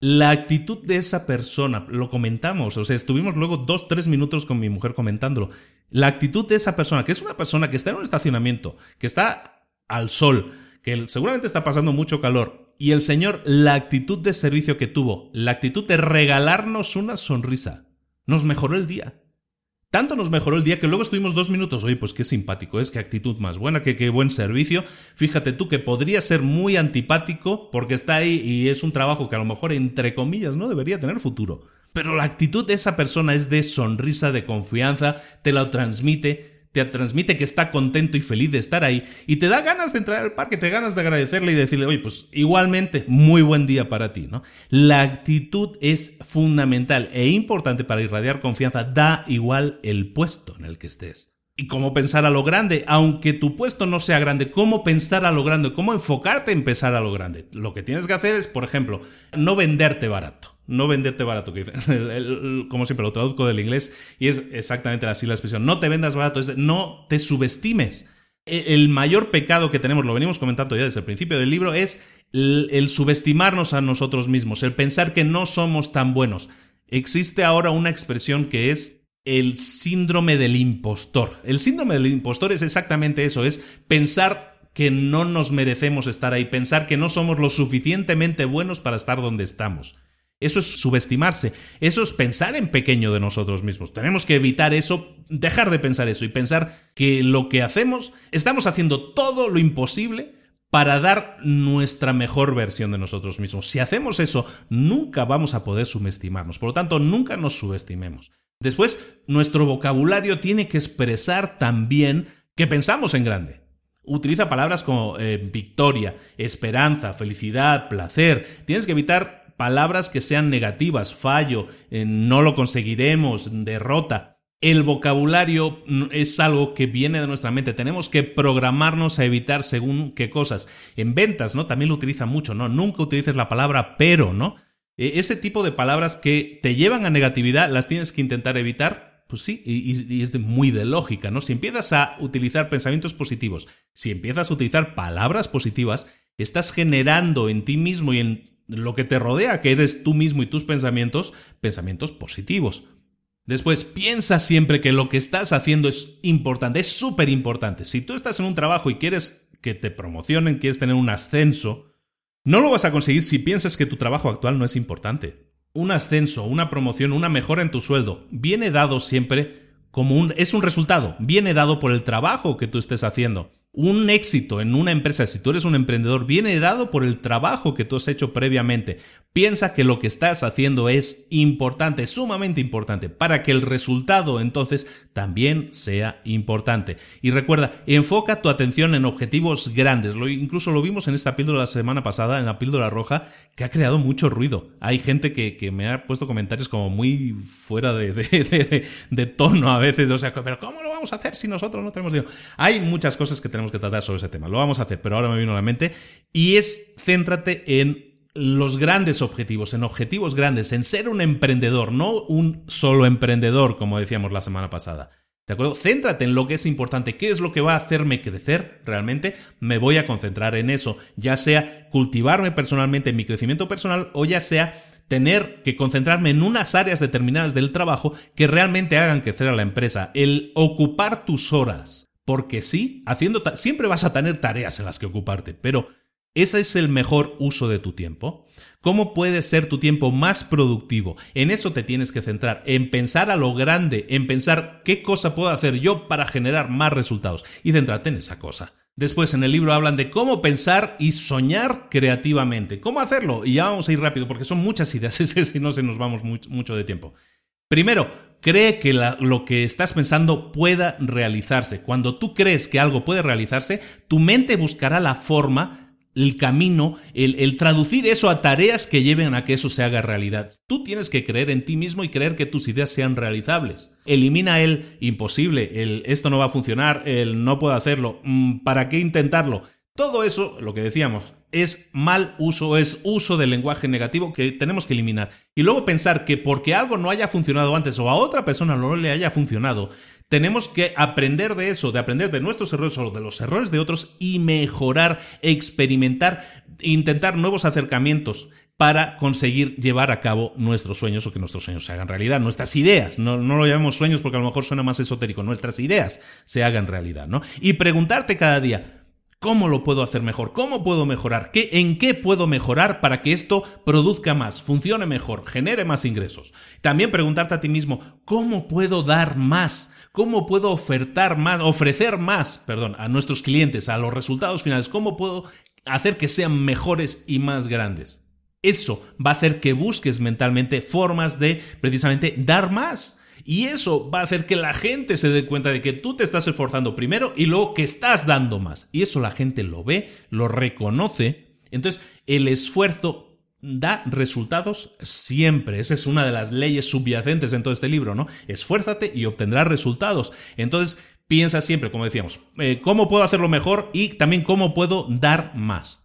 La actitud de esa persona, lo comentamos, o sea, estuvimos luego dos, tres minutos con mi mujer comentándolo. La actitud de esa persona, que es una persona que está en un estacionamiento, que está al sol, que seguramente está pasando mucho calor, y el Señor, la actitud de servicio que tuvo, la actitud de regalarnos una sonrisa, nos mejoró el día. Tanto nos mejoró el día que luego estuvimos dos minutos. Oye, pues qué simpático es, qué actitud más buena, qué, qué buen servicio. Fíjate tú que podría ser muy antipático porque está ahí y es un trabajo que a lo mejor, entre comillas, no debería tener futuro. Pero la actitud de esa persona es de sonrisa, de confianza, te la transmite, te transmite que está contento y feliz de estar ahí y te da ganas de entrar al parque, te da ganas de agradecerle y decirle, oye, pues igualmente, muy buen día para ti, ¿no? La actitud es fundamental e importante para irradiar confianza, da igual el puesto en el que estés. Y cómo pensar a lo grande, aunque tu puesto no sea grande, cómo pensar a lo grande, cómo enfocarte en pensar a lo grande. Lo que tienes que hacer es, por ejemplo, no venderte barato no venderte barato, que como siempre lo traduzco del inglés y es exactamente así la expresión, no te vendas barato, es no te subestimes. E, el mayor pecado que tenemos, lo venimos comentando ya desde el principio del libro, es el, subestimarnos a nosotros mismos, el pensar que no somos tan buenos. Existe ahora una expresión que es el síndrome del impostor. El síndrome del impostor es exactamente eso, es pensar que no nos merecemos estar ahí, pensar que no somos lo suficientemente buenos para estar donde estamos. Eso es subestimarse, eso es pensar en pequeño de nosotros mismos. Tenemos que evitar eso, dejar de pensar eso y pensar que lo que hacemos, estamos haciendo todo lo imposible para dar nuestra mejor versión de nosotros mismos. Si hacemos eso, nunca vamos a poder subestimarnos. Por lo tanto, nunca nos subestimemos. Después, nuestro vocabulario tiene que expresar también que pensamos en grande. Utiliza palabras como eh, victoria, esperanza, felicidad, placer. Tienes que evitar palabras que sean negativas, fallo, eh, no lo conseguiremos, derrota. El vocabulario es algo que viene de nuestra mente. Tenemos que programarnos a evitar según qué cosas. En ventas, ¿no? También lo utilizan mucho, ¿no? Nunca utilices la palabra pero, ¿no? E, ese tipo de palabras que te llevan a negatividad las tienes que intentar evitar. Pues sí, y, es muy de lógica, ¿no? Si empiezas a utilizar pensamientos positivos, si empiezas a utilizar palabras positivas, estás generando en ti mismo y en lo que te rodea, que eres tú mismo y tus pensamientos, pensamientos positivos. Después, piensa siempre que lo que estás haciendo es importante, es súper importante. Si tú estás en un trabajo y quieres que te promocionen, quieres tener un ascenso, no lo vas a conseguir si piensas que tu trabajo actual no es importante. Un ascenso, una promoción, una mejora en tu sueldo viene dado siempre como un es un resultado, viene dado por el trabajo que tú estés haciendo. Un éxito en una empresa, si tú eres un emprendedor, viene dado por el trabajo que tú has hecho previamente. Piensa que lo que estás haciendo es importante, sumamente importante, para que el resultado entonces también sea importante. Y recuerda, enfoca tu atención en objetivos grandes. Lo, incluso lo vimos en esta píldora la semana pasada, en la píldora roja, que ha creado mucho ruido. Hay gente que, me ha puesto comentarios como muy fuera de, de, tono a veces. O sea, pero ¿cómo lo vamos a hacer si nosotros no tenemos dinero? Hay muchas cosas que tenemos que tratar sobre ese tema. Lo vamos a hacer, pero ahora me vino a la mente. Y es céntrate en los grandes objetivos, en objetivos grandes, en ser un emprendedor, no un solo emprendedor, como decíamos la semana pasada. ¿De acuerdo? Céntrate en lo que es importante, qué es lo que va a hacerme crecer realmente. Me voy a concentrar en eso, ya sea cultivarme personalmente en mi crecimiento personal o ya sea tener que concentrarme en unas áreas determinadas del trabajo que realmente hagan crecer a la empresa. El ocupar tus horas. Porque sí, haciendo siempre vas a tener tareas en las que ocuparte, pero ¿Ese es el mejor uso de tu tiempo? ¿Cómo puede ser tu tiempo más productivo? En eso te tienes que centrar, en pensar a lo grande, en pensar qué cosa puedo hacer yo para generar más resultados y centrarte en esa cosa. Después en el libro hablan de cómo pensar y soñar creativamente. ¿Cómo hacerlo? Y ya vamos a ir rápido porque son muchas ideas, si no se nos vamos mucho de tiempo. Primero, cree que lo que estás pensando pueda realizarse. Cuando tú crees que algo puede realizarse, tu mente buscará la forma el camino, el, traducir eso a tareas que lleven a que eso se haga realidad. Tú tienes que creer en ti mismo y creer que tus ideas sean realizables. Elimina el imposible, el esto no va a funcionar, el no puedo hacerlo, mm, ¿para qué intentarlo? Todo eso, lo que decíamos, es mal uso, es uso del lenguaje negativo que tenemos que eliminar. Y luego pensar que porque algo no haya funcionado antes o a otra persona no le haya funcionado, tenemos que aprender de eso, de aprender de nuestros errores o de los errores de otros y mejorar, experimentar, intentar nuevos acercamientos para conseguir llevar a cabo nuestros sueños o que nuestros sueños se hagan realidad, nuestras ideas, no, no lo llamemos sueños porque a lo mejor suena más esotérico, nuestras ideas se hagan realidad, ¿no? Y preguntarte cada día, ¿Cómo lo puedo hacer mejor? ¿Cómo puedo mejorar? ¿Qué, ¿En qué puedo mejorar para que esto produzca más, funcione mejor, genere más ingresos? También preguntarte a ti mismo, ¿cómo puedo dar más? ¿Cómo puedo ofertar más, ofrecer más, perdón, a nuestros clientes, a los resultados finales? ¿Cómo puedo hacer que sean mejores y más grandes? Eso va a hacer que busques mentalmente formas de precisamente dar más. Y eso va a hacer que la gente se dé cuenta de que tú te estás esforzando primero y luego que estás dando más. Y eso la gente lo ve, lo reconoce. Entonces, el esfuerzo da resultados siempre. Esa es una de las leyes subyacentes en todo este libro, ¿no? Esfuérzate y obtendrás resultados. Entonces, piensa siempre, como decíamos, eh, cómo puedo hacerlo mejor y también cómo puedo dar más.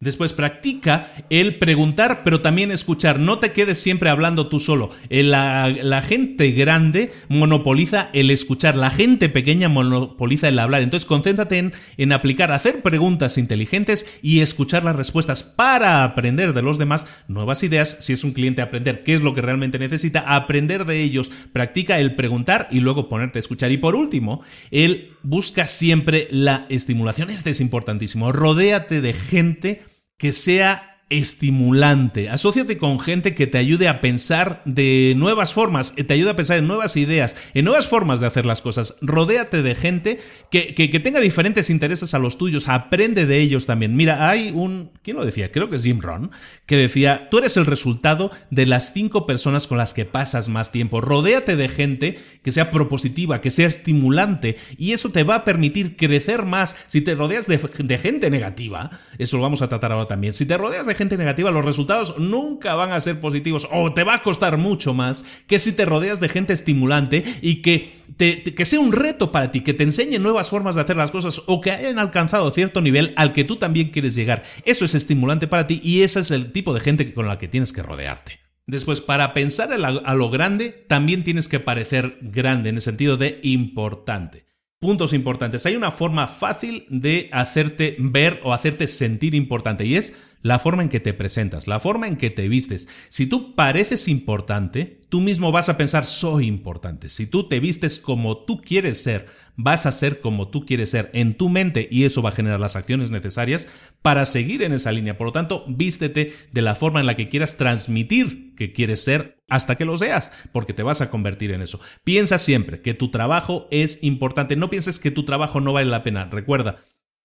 Después practica el preguntar, pero también escuchar. No te quedes siempre hablando tú solo. Eh, la, gente grande monopoliza el escuchar. La gente pequeña monopoliza el hablar. Entonces concéntrate en, en aplicar, hacer preguntas inteligentes y escuchar las respuestas para aprender de los demás nuevas ideas. Si es un cliente, aprender qué es lo que realmente necesita, aprender de ellos. Practica el preguntar y luego ponerte a escuchar. Y por último, el busca siempre la estimulación. Este es importantísimo. Rodéate de gente que sea estimulante. Asociate con gente que te ayude a pensar de nuevas formas, te ayude a pensar en nuevas ideas, en nuevas formas de hacer las cosas. Rodéate de gente que, que, tenga diferentes intereses a los tuyos, aprende de ellos también. Mira, hay un, ¿quién lo decía? Creo que es Jim Ron, que decía, tú eres el resultado de las cinco personas con las que pasas más tiempo. Rodéate de gente que sea propositiva, que sea estimulante, y eso te va a permitir crecer más. Si te rodeas de, de gente negativa, eso lo vamos a tratar ahora también, si te rodeas de gente negativa, los resultados nunca van a ser positivos o te va a costar mucho más que si te rodeas de gente estimulante y que, que sea un reto para ti, que te enseñe nuevas formas de hacer las cosas o que hayan alcanzado cierto nivel al que tú también quieres llegar. Eso es estimulante para ti y ese es el tipo de gente con la que tienes que rodearte. Después, para pensar a lo grande, también tienes que parecer grande en el sentido de importante. Puntos importantes. Hay una forma fácil de hacerte ver o hacerte sentir importante y es la forma en que te presentas, la forma en que te vistes. Si tú pareces importante, tú mismo vas a pensar soy importante. Si tú te vistes como tú quieres ser, vas a ser como tú quieres ser en tu mente y eso va a generar las acciones necesarias para seguir en esa línea. Por lo tanto, vístete de la forma en la que quieras transmitir que quieres ser hasta que lo seas, porque te vas a convertir en eso. Piensa siempre que tu trabajo es importante. No pienses que tu trabajo no vale la pena. Recuerda,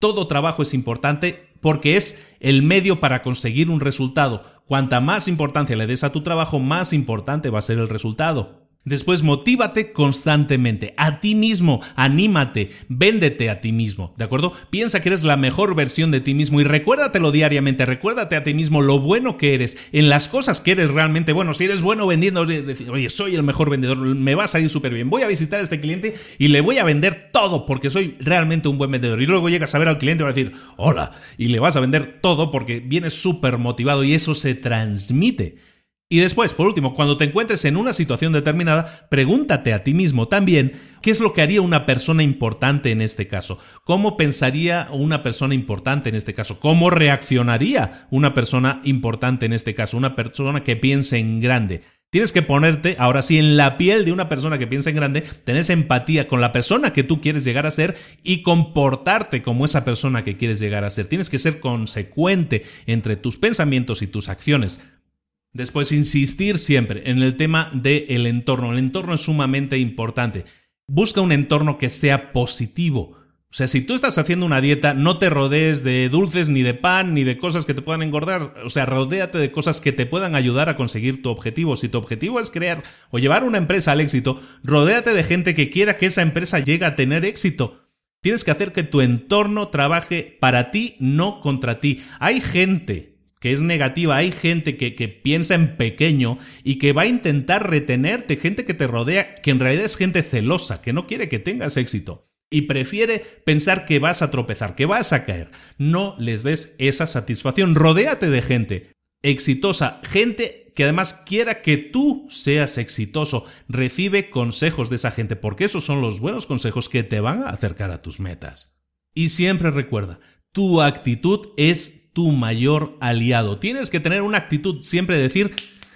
todo trabajo es importante porque es el medio para conseguir un resultado. Cuanta más importancia le des a tu trabajo, más importante va a ser el resultado. Después, motívate constantemente, a ti mismo, anímate, véndete a ti mismo, ¿de acuerdo? Piensa que eres la mejor versión de ti mismo y recuérdatelo diariamente, recuérdate a ti mismo lo bueno que eres, en las cosas que eres realmente bueno. Si eres bueno vendiendo, oye, soy el mejor vendedor, me va a salir súper bien. Voy a visitar a este cliente y le voy a vender todo porque soy realmente un buen vendedor. Y luego llegas a ver al cliente y a decir, hola, y le vas a vender todo porque vienes súper motivado y eso se transmite. Y después, por último, cuando te encuentres en una situación determinada, pregúntate a ti mismo también qué es lo que haría una persona importante en este caso, cómo pensaría una persona importante en este caso, cómo reaccionaría una persona importante en este caso, una persona que piense en grande. Tienes que ponerte, ahora sí, en la piel de una persona que piensa en grande, tenés empatía con la persona que tú quieres llegar a ser y comportarte como esa persona que quieres llegar a ser. Tienes que ser consecuente entre tus pensamientos y tus acciones. Después, insistir siempre en el tema del entorno. El entorno es sumamente importante. Busca un entorno que sea positivo. O sea, si tú estás haciendo una dieta, no te rodees de dulces, ni de pan, ni de cosas que te puedan engordar. O sea, rodéate de cosas que te puedan ayudar a conseguir tu objetivo. Si tu objetivo es crear o llevar una empresa al éxito, rodéate de gente que quiera que esa empresa llegue a tener éxito. Tienes que hacer que tu entorno trabaje para ti, no contra ti. Hay gente que es negativa, hay gente que, que, piensa en pequeño y que va a intentar retenerte, gente que te rodea, que en realidad es gente celosa, que no quiere que tengas éxito y prefiere pensar que vas a tropezar, que vas a caer. No les des esa satisfacción, rodéate de gente exitosa, gente que además quiera que tú seas exitoso. Recibe consejos de esa gente, porque esos son los buenos consejos que te van a acercar a tus metas. Y siempre recuerda, tu actitud es tu mayor aliado. Tienes que tener una actitud siempre de decir,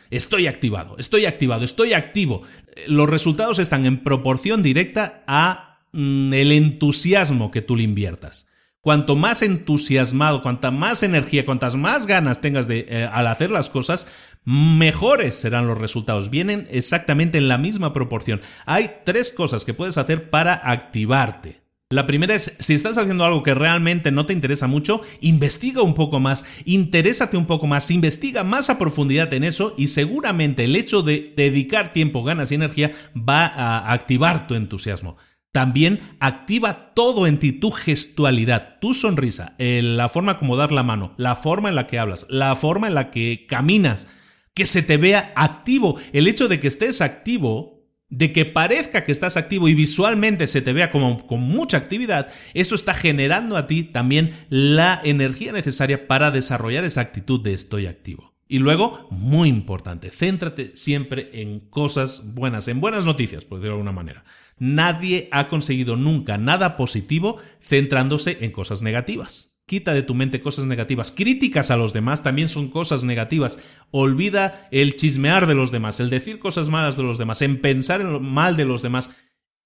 estoy activado, estoy activado, estoy activo. Los resultados están en proporción directa a mm, el entusiasmo que tú le inviertas. Cuanto más entusiasmado, cuanta más energía, cuantas más ganas tengas de, eh, al hacer las cosas, mejores serán los resultados. Vienen exactamente en la misma proporción. Hay tres cosas que puedes hacer para activarte. La primera es, si estás haciendo algo que realmente no te interesa mucho, investiga un poco más, interésate un poco más, investiga más a profundidad en eso y seguramente el hecho de dedicar tiempo, ganas y energía va a activar tu entusiasmo. También activa todo en ti, tu gestualidad, tu sonrisa, la forma como dar la mano, la forma en la que hablas, la forma en la que caminas, que se te vea activo. El hecho de que estés activo de que parezca que estás activo y visualmente se te vea como con mucha actividad, eso está generando a ti también la energía necesaria para desarrollar esa actitud de estoy activo. Y luego, muy importante, céntrate siempre en cosas buenas, en buenas noticias, por decirlo de alguna manera. Nadie ha conseguido nunca nada positivo centrándose en cosas negativas. Quita de tu mente cosas negativas. Críticas a los demás también son cosas negativas. Olvida el chismear de los demás, el decir cosas malas de los demás, en pensar en mal de los demás.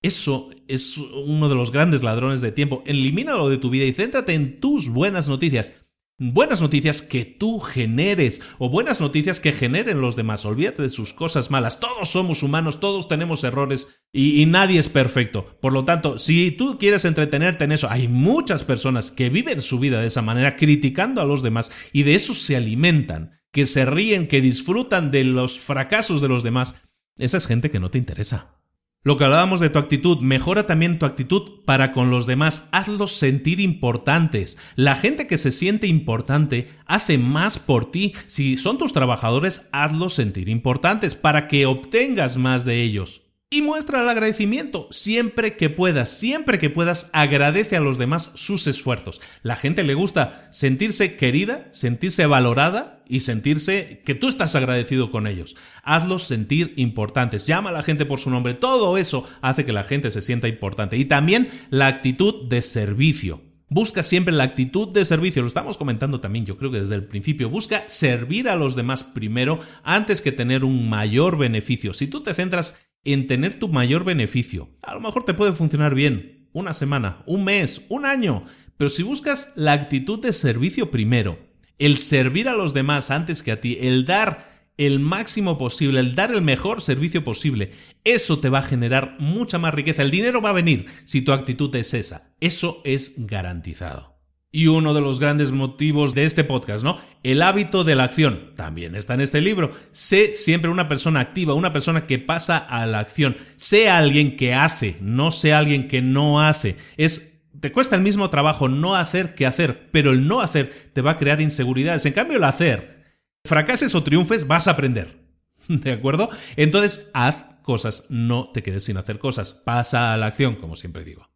Eso es uno de los grandes ladrones de tiempo. Elimínalo de tu vida y céntrate en tus buenas noticias buenas noticias que tú generes o buenas noticias que generen los demás. Olvídate de sus cosas malas. Todos somos humanos, todos tenemos errores y, nadie es perfecto. Por lo tanto, si tú quieres entretenerte en eso, hay muchas personas que viven su vida de esa manera, criticando a los demás y de eso se alimentan, que se ríen, que disfrutan de los fracasos de los demás. Esa es gente que no te interesa. Lo que hablábamos de tu actitud, mejora también tu actitud para con los demás, hazlos sentir importantes. La gente que se siente importante hace más por ti. Si son tus trabajadores, hazlos sentir importantes para que obtengas más de ellos. Y muestra el agradecimiento. Siempre que puedas, siempre que puedas, agradece a los demás sus esfuerzos. La gente le gusta sentirse querida, sentirse valorada y sentirse que tú estás agradecido con ellos. Hazlos sentir importantes. Llama a la gente por su nombre. Todo eso hace que la gente se sienta importante. Y también la actitud de servicio. Busca siempre la actitud de servicio. Lo estamos comentando también, yo creo que desde el principio. Busca servir a los demás primero antes que tener un mayor beneficio. Si tú te centras en tener tu mayor beneficio. A lo mejor te puede funcionar bien una semana, un mes, un año, pero si buscas la actitud de servicio primero, el servir a los demás antes que a ti, el dar el máximo posible, el dar el mejor servicio posible, eso te va a generar mucha más riqueza. El dinero va a venir si tu actitud es esa. Eso es garantizado. Y uno de los grandes motivos de este podcast, ¿no? El hábito de la acción. También está en este libro. Sé siempre una persona activa, una persona que pasa a la acción. Sé alguien que hace, no sé alguien que no hace. Es te cuesta el mismo trabajo no hacer que hacer, pero el no hacer te va a crear inseguridades. En cambio, el hacer, fracases o triunfes, vas a aprender. ¿De acuerdo? Entonces, haz cosas, no te quedes sin hacer cosas. Pasa a la acción, como siempre digo.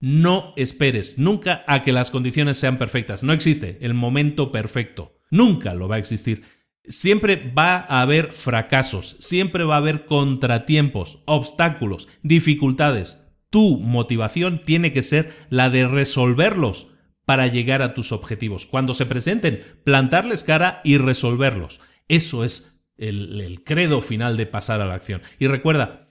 No esperes nunca a que las condiciones sean perfectas. No existe el momento perfecto. Nunca lo va a existir. Siempre va a haber fracasos, siempre va a haber contratiempos, obstáculos, dificultades. Tu motivación tiene que ser la de resolverlos para llegar a tus objetivos. Cuando se presenten, plantarles cara y resolverlos. Eso es el, el credo final de pasar a la acción. Y recuerda,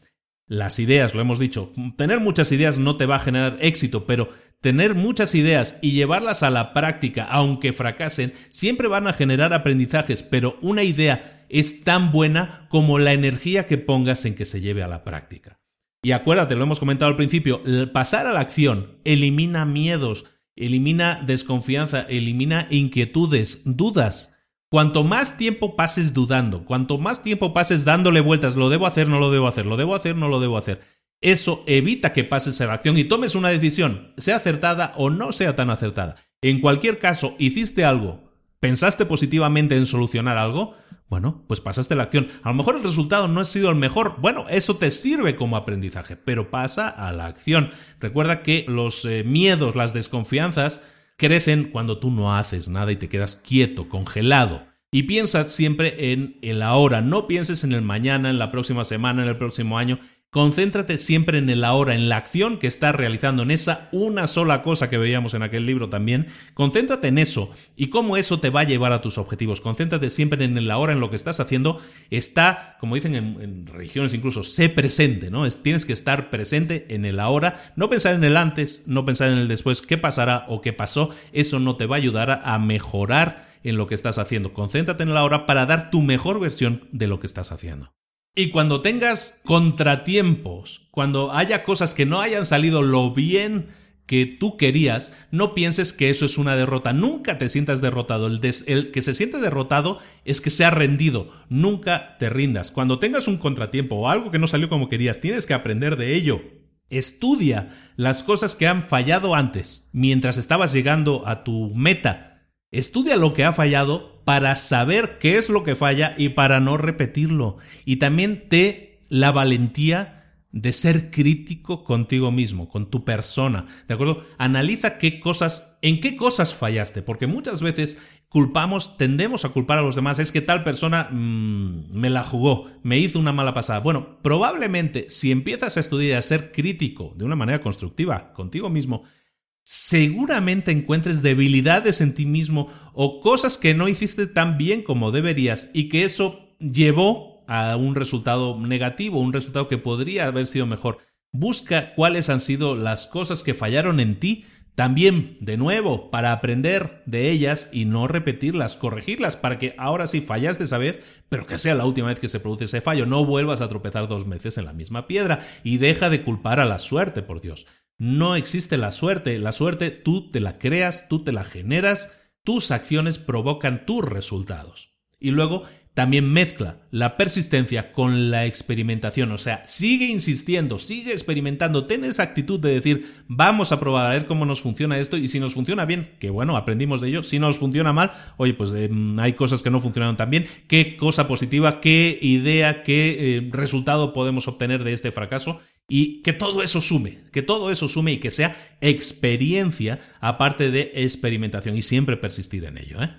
las ideas, lo hemos dicho, tener muchas ideas no te va a generar éxito, pero tener muchas ideas y llevarlas a la práctica, aunque fracasen, siempre van a generar aprendizajes, pero una idea es tan buena como la energía que pongas en que se lleve a la práctica. Y acuérdate, lo hemos comentado al principio, pasar a la acción elimina miedos, elimina desconfianza, elimina inquietudes, dudas. Cuanto más tiempo pases dudando, cuanto más tiempo pases dándole vueltas, lo debo hacer, no lo debo hacer, lo debo hacer, no lo debo hacer, eso evita que pases a la acción y tomes una decisión, sea acertada o no sea tan acertada. En cualquier caso, hiciste algo, pensaste positivamente en solucionar algo, bueno, pues pasaste la acción. A lo mejor el resultado no ha sido el mejor. Bueno, eso te sirve como aprendizaje, pero pasa a la acción. Recuerda que los eh, miedos, las desconfianzas, crecen cuando tú no haces nada y te quedas quieto, congelado. Y piensas siempre en el ahora, no pienses en el mañana, en la próxima semana, en el próximo año. Concéntrate siempre en el ahora, en la acción que estás realizando, en esa una sola cosa que veíamos en aquel libro también. Concéntrate en eso y cómo eso te va a llevar a tus objetivos. Concéntrate siempre en el ahora, en lo que estás haciendo. Está, como dicen en, religiones incluso, sé presente, ¿no? tienes que estar presente en el ahora, no pensar en el antes, no pensar en el después, qué pasará o qué pasó. Eso no te va a ayudar a mejorar en lo que estás haciendo. Concéntrate en el ahora para dar tu mejor versión de lo que estás haciendo. Y cuando tengas contratiempos, cuando haya cosas que no hayan salido lo bien que tú querías, no pienses que eso es una derrota. Nunca te sientas derrotado. El, que se siente derrotado es que se ha rendido. Nunca te rindas. Cuando tengas un contratiempo o algo que no salió como querías, tienes que aprender de ello. Estudia las cosas que han fallado antes, mientras estabas llegando a tu meta. Estudia lo que ha fallado para saber qué es lo que falla y para no repetirlo. Y también te la valentía de ser crítico contigo mismo, con tu persona, ¿de acuerdo? Analiza qué cosas, en qué cosas fallaste, porque muchas veces culpamos, tendemos a culpar a los demás, es que tal persona mm, me la jugó, me hizo una mala pasada. Bueno, probablemente si empiezas a estudiar a ser crítico de una manera constructiva contigo mismo, seguramente encuentres debilidades en ti mismo o cosas que no hiciste tan bien como deberías y que eso llevó a un resultado negativo, un resultado que podría haber sido mejor. Busca cuáles han sido las cosas que fallaron en ti, también, de nuevo, para aprender de ellas y no repetirlas, corregirlas, para que ahora sí fallas de saber, pero que sea la última vez que se produce ese fallo, no vuelvas a tropezar dos veces en la misma piedra y deja de culpar a la suerte, por Dios. No existe la suerte. La suerte tú te la creas, tú te la generas, tus acciones provocan tus resultados. Y luego también mezcla la persistencia con la experimentación. O sea, sigue insistiendo, sigue experimentando, ten esa actitud de decir, vamos a probar a ver cómo nos funciona esto y si nos funciona bien, que bueno, aprendimos de ello. Si nos funciona mal, oye, pues eh, hay cosas que no funcionaron tan bien. ¿Qué cosa positiva, qué idea, qué eh, resultado podemos obtener de este fracaso? Y que todo eso sume, que todo eso sume y que sea experiencia aparte de experimentación y siempre persistir en ello. ¿eh?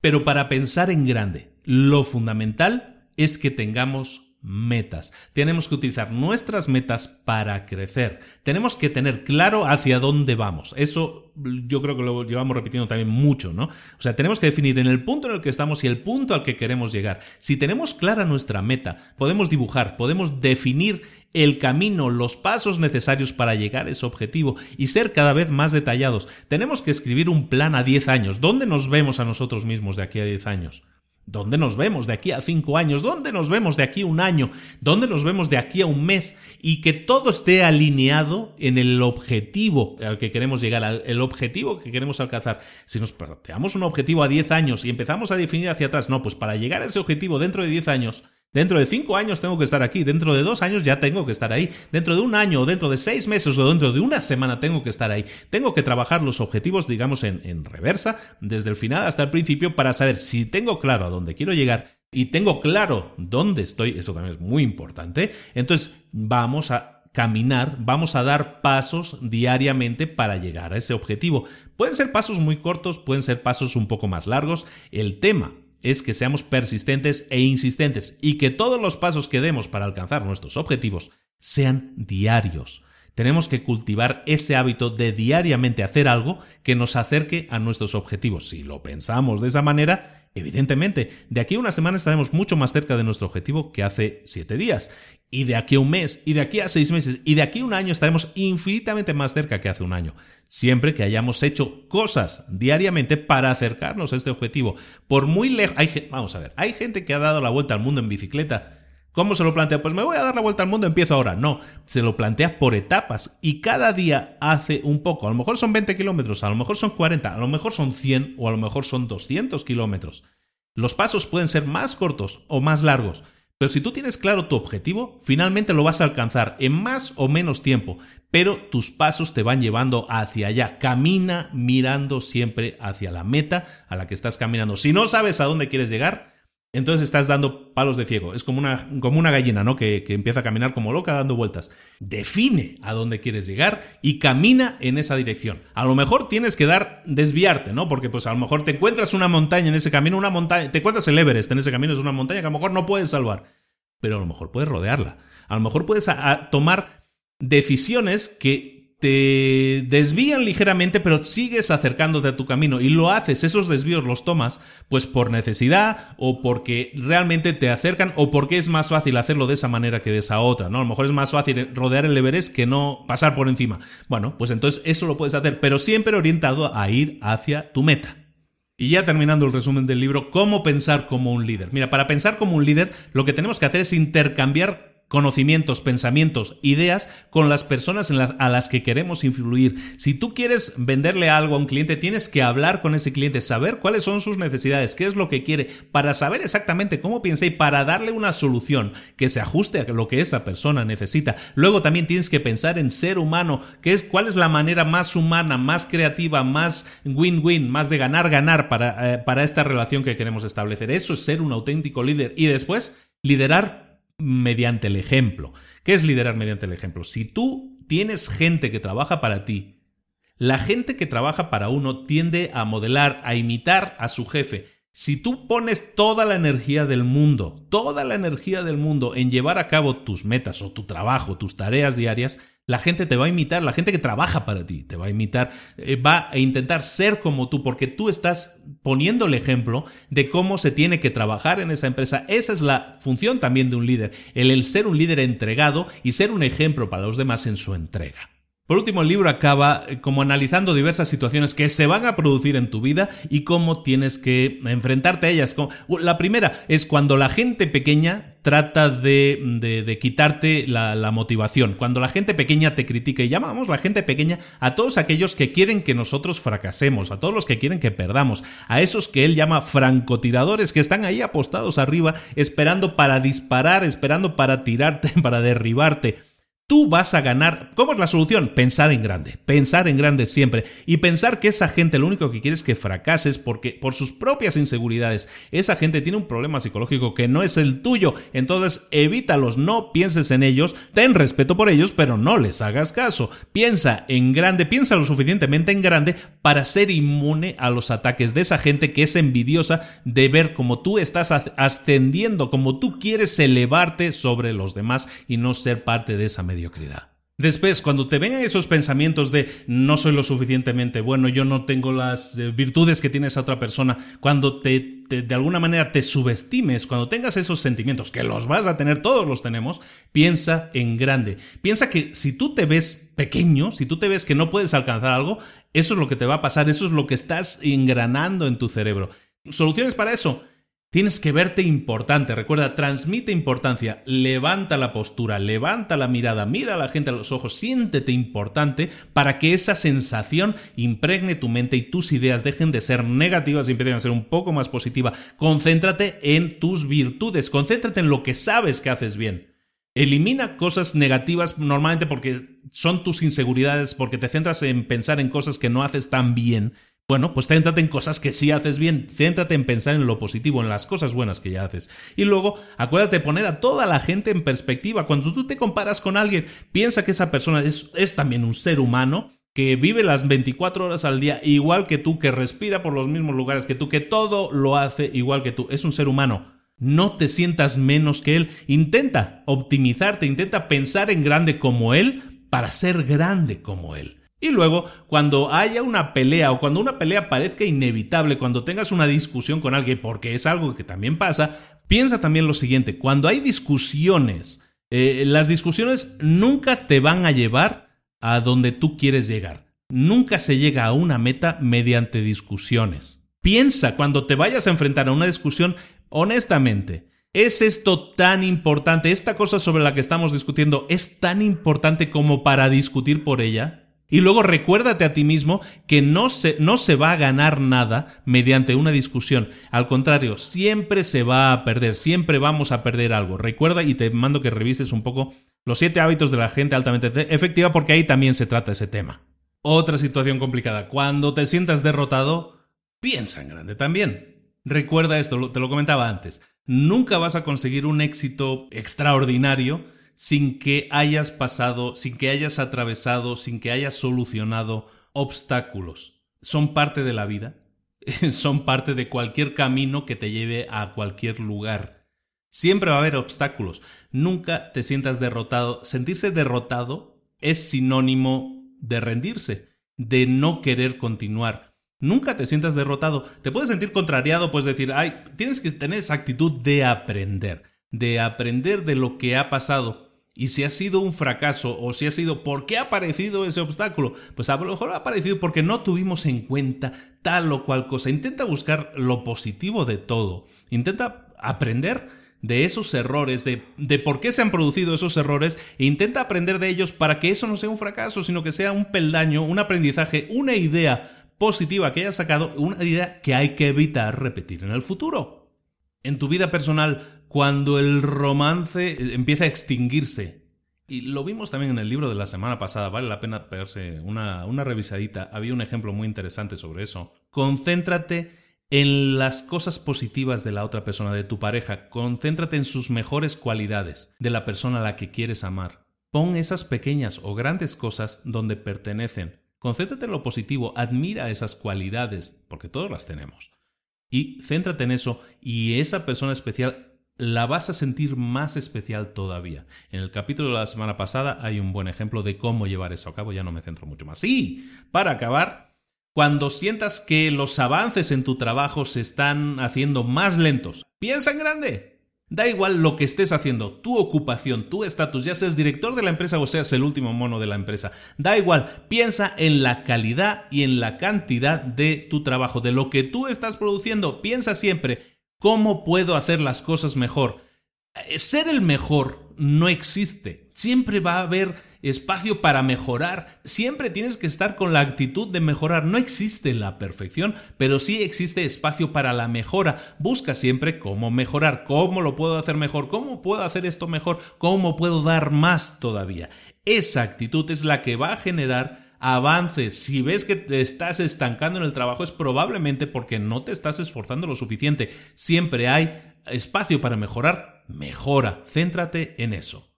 Pero para pensar en grande, lo fundamental es que tengamos metas. Tenemos que utilizar nuestras metas para crecer. Tenemos que tener claro hacia dónde vamos. Eso yo creo que lo llevamos repitiendo también mucho, ¿no? O sea, tenemos que definir en el punto en el que estamos y el punto al que queremos llegar. Si tenemos clara nuestra meta, podemos dibujar, podemos definir el camino, los pasos necesarios para llegar a ese objetivo y ser cada vez más detallados. Tenemos que escribir un plan a 10 años. ¿Dónde nos vemos a nosotros mismos de aquí a 10 años? ¿Dónde nos vemos de aquí a cinco años? ¿Dónde nos vemos de aquí a un año? ¿Dónde nos vemos de aquí a un mes? Y que todo esté alineado en el objetivo al que queremos llegar, el objetivo que queremos alcanzar. Si nos planteamos un objetivo a 10 años y empezamos a definir hacia atrás, no, pues para llegar a ese objetivo dentro de 10 años, Dentro de cinco años tengo que estar aquí, dentro de dos años ya tengo que estar ahí, dentro de un año o dentro de seis meses o dentro de una semana tengo que estar ahí. Tengo que trabajar los objetivos, digamos, en, en reversa, desde el final hasta el principio, para saber si tengo claro a dónde quiero llegar y tengo claro dónde estoy, eso también es muy importante. Entonces vamos a caminar, vamos a dar pasos diariamente para llegar a ese objetivo. Pueden ser pasos muy cortos, pueden ser pasos un poco más largos. El tema es que seamos persistentes e insistentes y que todos los pasos que demos para alcanzar nuestros objetivos sean diarios. Tenemos que cultivar ese hábito de diariamente hacer algo que nos acerque a nuestros objetivos. Si lo pensamos de esa manera, Evidentemente, de aquí a una semana estaremos mucho más cerca de nuestro objetivo que hace siete días. Y de aquí a un mes, y de aquí a seis meses, y de aquí a un año estaremos infinitamente más cerca que hace un año. Siempre que hayamos hecho cosas diariamente para acercarnos a este objetivo. Por muy lejos... Vamos a ver, hay gente que ha dado la vuelta al mundo en bicicleta ¿Cómo se lo plantea? Pues me voy a dar la vuelta al mundo, empiezo ahora. No, se lo plantea por etapas y cada día hace un poco. A lo mejor son 20 kilómetros, a lo mejor son 40, a lo mejor son 100 o a lo mejor son 200 kilómetros. Los pasos pueden ser más cortos o más largos, pero si tú tienes claro tu objetivo, finalmente lo vas a alcanzar en más o menos tiempo, pero tus pasos te van llevando hacia allá. Camina mirando siempre hacia la meta a la que estás caminando. Si no sabes a dónde quieres llegar, entonces estás dando palos de ciego. Es como una, como una gallina, ¿no? Que, que, empieza a caminar como loca dando vueltas. Define a dónde quieres llegar y camina en esa dirección. A lo mejor tienes que dar, desviarte, ¿no? Porque pues a lo mejor te encuentras una montaña en ese camino, una montaña, te encuentras el Everest en ese camino, es una montaña que a lo mejor no puedes salvar. Pero a lo mejor puedes rodearla. A lo mejor puedes tomar decisiones que te desvían ligeramente, pero sigues acercándote a tu camino y lo haces, esos desvíos los tomas, pues por necesidad o porque realmente te acercan o porque es más fácil hacerlo de esa manera que de esa otra, ¿no? A lo mejor es más fácil rodear el Everest que no pasar por encima. Bueno, pues entonces eso lo puedes hacer, pero siempre orientado a ir hacia tu meta. Y ya terminando el resumen del libro, ¿cómo pensar como un líder? Mira, para pensar como un líder, lo que tenemos que hacer es intercambiar conocimientos, pensamientos, ideas con las personas en las, a las que queremos influir. Si tú quieres venderle algo a un cliente, tienes que hablar con ese cliente, saber cuáles son sus necesidades, qué es lo que quiere, para saber exactamente cómo piensa y para darle una solución que se ajuste a lo que esa persona necesita. Luego también tienes que pensar en ser humano, que es cuál es la manera más humana, más creativa, más win-win, más de ganar-ganar para, eh, para esta relación que queremos establecer. Eso es ser un auténtico líder. Y después, liderar mediante el ejemplo. ¿Qué es liderar mediante el ejemplo? Si tú tienes gente que trabaja para ti, la gente que trabaja para uno tiende a modelar, a imitar a su jefe. Si tú pones toda la energía del mundo, toda la energía del mundo en llevar a cabo tus metas o tu trabajo, tus tareas diarias, la gente te va a imitar, la gente que trabaja para ti te va a imitar, eh, va a intentar ser como tú, porque tú estás poniendo el ejemplo de cómo se tiene que trabajar en esa empresa. Esa es la función también de un líder, el, el ser un líder entregado y ser un ejemplo para los demás en su entrega. Por último, el libro acaba eh, como analizando diversas situaciones que se van a producir en tu vida y cómo tienes que enfrentarte a ellas. La primera es cuando la gente pequeña trata de, quitarte la, la, motivación. Cuando la gente pequeña te critica, y llamamos la gente pequeña a todos aquellos que quieren que nosotros fracasemos, a todos los que quieren que perdamos, a esos que él llama francotiradores que están ahí apostados arriba esperando para disparar, esperando para tirarte, para derribarte tú vas a ganar. ¿Cómo es la solución? Pensar en grande, pensar en grande siempre y pensar que esa gente lo único que quiere es que fracases porque por sus propias inseguridades esa gente tiene un problema psicológico que no es el tuyo, entonces evítalos, no pienses en ellos, ten respeto por ellos, pero no les hagas caso. Piensa en grande, piensa lo suficientemente en grande para ser inmune a los ataques de esa gente que es envidiosa de ver cómo tú estás ascendiendo, como tú quieres elevarte sobre los demás y no ser parte de esa medida Después, cuando te vengan esos pensamientos de no soy lo suficientemente bueno, yo no tengo las eh, virtudes que tiene esa otra persona, cuando te, de alguna manera te subestimes, cuando tengas esos sentimientos, que los vas a tener, todos los tenemos, piensa en grande. Piensa que si tú te ves pequeño, si tú te ves que no puedes alcanzar algo, eso es lo que te va a pasar, eso es lo que estás engranando en tu cerebro. Soluciones para eso Tienes que verte importante, recuerda, transmite importancia, levanta la postura, levanta la mirada, mira a la gente a los ojos, siéntete importante para que esa sensación impregne tu mente y tus ideas dejen de ser negativas y empiecen a ser un poco más positivas. Concéntrate en tus virtudes, concéntrate en lo que sabes que haces bien. Elimina cosas negativas normalmente porque son tus inseguridades, porque te centras en pensar en cosas que no haces tan bien bueno, pues céntrate en cosas que sí haces bien, céntrate en pensar en lo positivo, en las cosas buenas que ya haces. Y luego, acuérdate de poner a toda la gente en perspectiva. Cuando tú te comparas con alguien, piensa que esa persona es, es también un ser humano que vive las 24 horas al día igual que tú, que respira por los mismos lugares que tú, que todo lo hace igual que tú. Es un ser humano. No te sientas menos que él. Intenta optimizarte, intenta pensar en grande como él para ser grande como él. Y luego, cuando haya una pelea o cuando una pelea parezca inevitable, cuando tengas una discusión con alguien, porque es algo que también pasa, piensa también lo siguiente, cuando hay discusiones, eh, las discusiones nunca te van a llevar a donde tú quieres llegar. Nunca se llega a una meta mediante discusiones. Piensa cuando te vayas a enfrentar a una discusión honestamente. ¿Es esto tan importante? ¿Esta cosa sobre la que estamos discutiendo es tan importante como para discutir por ella? Y luego recuérdate a ti mismo que no se, no se va a ganar nada mediante una discusión. Al contrario, siempre se va a perder, siempre vamos a perder algo. Recuerda y te mando que revises un poco los siete hábitos de la gente altamente efectiva porque ahí también se trata ese tema. Otra situación complicada. Cuando te sientas derrotado, piensa en grande también. Recuerda esto, te lo comentaba antes. Nunca vas a conseguir un éxito extraordinario sin que hayas pasado, sin que hayas atravesado, sin que hayas solucionado obstáculos. Son parte de la vida, son parte de cualquier camino que te lleve a cualquier lugar. Siempre va a haber obstáculos. Nunca te sientas derrotado. Sentirse derrotado es sinónimo de rendirse, de no querer continuar. Nunca te sientas derrotado. Te puedes sentir contrariado, puedes decir, ay, tienes que tener esa actitud de aprender, de aprender de lo que ha pasado. Y si ha sido un fracaso o si ha sido por qué ha aparecido ese obstáculo, pues a lo mejor ha aparecido porque no tuvimos en cuenta tal o cual cosa. Intenta buscar lo positivo de todo. Intenta aprender de esos errores, de, de, por qué se han producido esos errores e intenta aprender de ellos para que eso no sea un fracaso, sino que sea un peldaño, un aprendizaje, una idea positiva que hayas sacado, una idea que hay que evitar repetir en el futuro. En tu vida personal, cuando el romance empieza a extinguirse. Y lo vimos también en el libro de la semana pasada, vale la pena pegarse una, una revisadita, había un ejemplo muy interesante sobre eso. Concéntrate en las cosas positivas de la otra persona, de tu pareja, concéntrate en sus mejores cualidades, de la persona a la que quieres amar. Pon esas pequeñas o grandes cosas donde pertenecen. Concéntrate en lo positivo, admira esas cualidades, porque todos las tenemos. Y céntrate en eso y esa persona especial la vas a sentir más especial todavía. En el capítulo de la semana pasada hay un buen ejemplo de cómo llevar eso a cabo, ya no me centro mucho más. Y, para acabar, cuando sientas que los avances en tu trabajo se están haciendo más lentos, piensa en grande. Da igual lo que estés haciendo, tu ocupación, tu estatus, ya seas director de la empresa o seas el último mono de la empresa. Da igual, piensa en la calidad y en la cantidad de tu trabajo, de lo que tú estás produciendo. Piensa siempre, ¿Cómo puedo hacer las cosas mejor? ser el mejor no existe. Siempre va a haber espacio para mejorar. Siempre tienes que estar con la actitud de mejorar. No existe la perfección, pero sí existe espacio para la mejora. Busca siempre cómo mejorar, cómo lo puedo hacer mejor, cómo puedo hacer esto mejor, cómo puedo dar más todavía. Esa actitud es la que va a generar avances. Si ves que te estás estancando en el trabajo es probablemente porque no te estás esforzando lo suficiente. Siempre hay espacio para mejorar. Mejora. Céntrate en eso.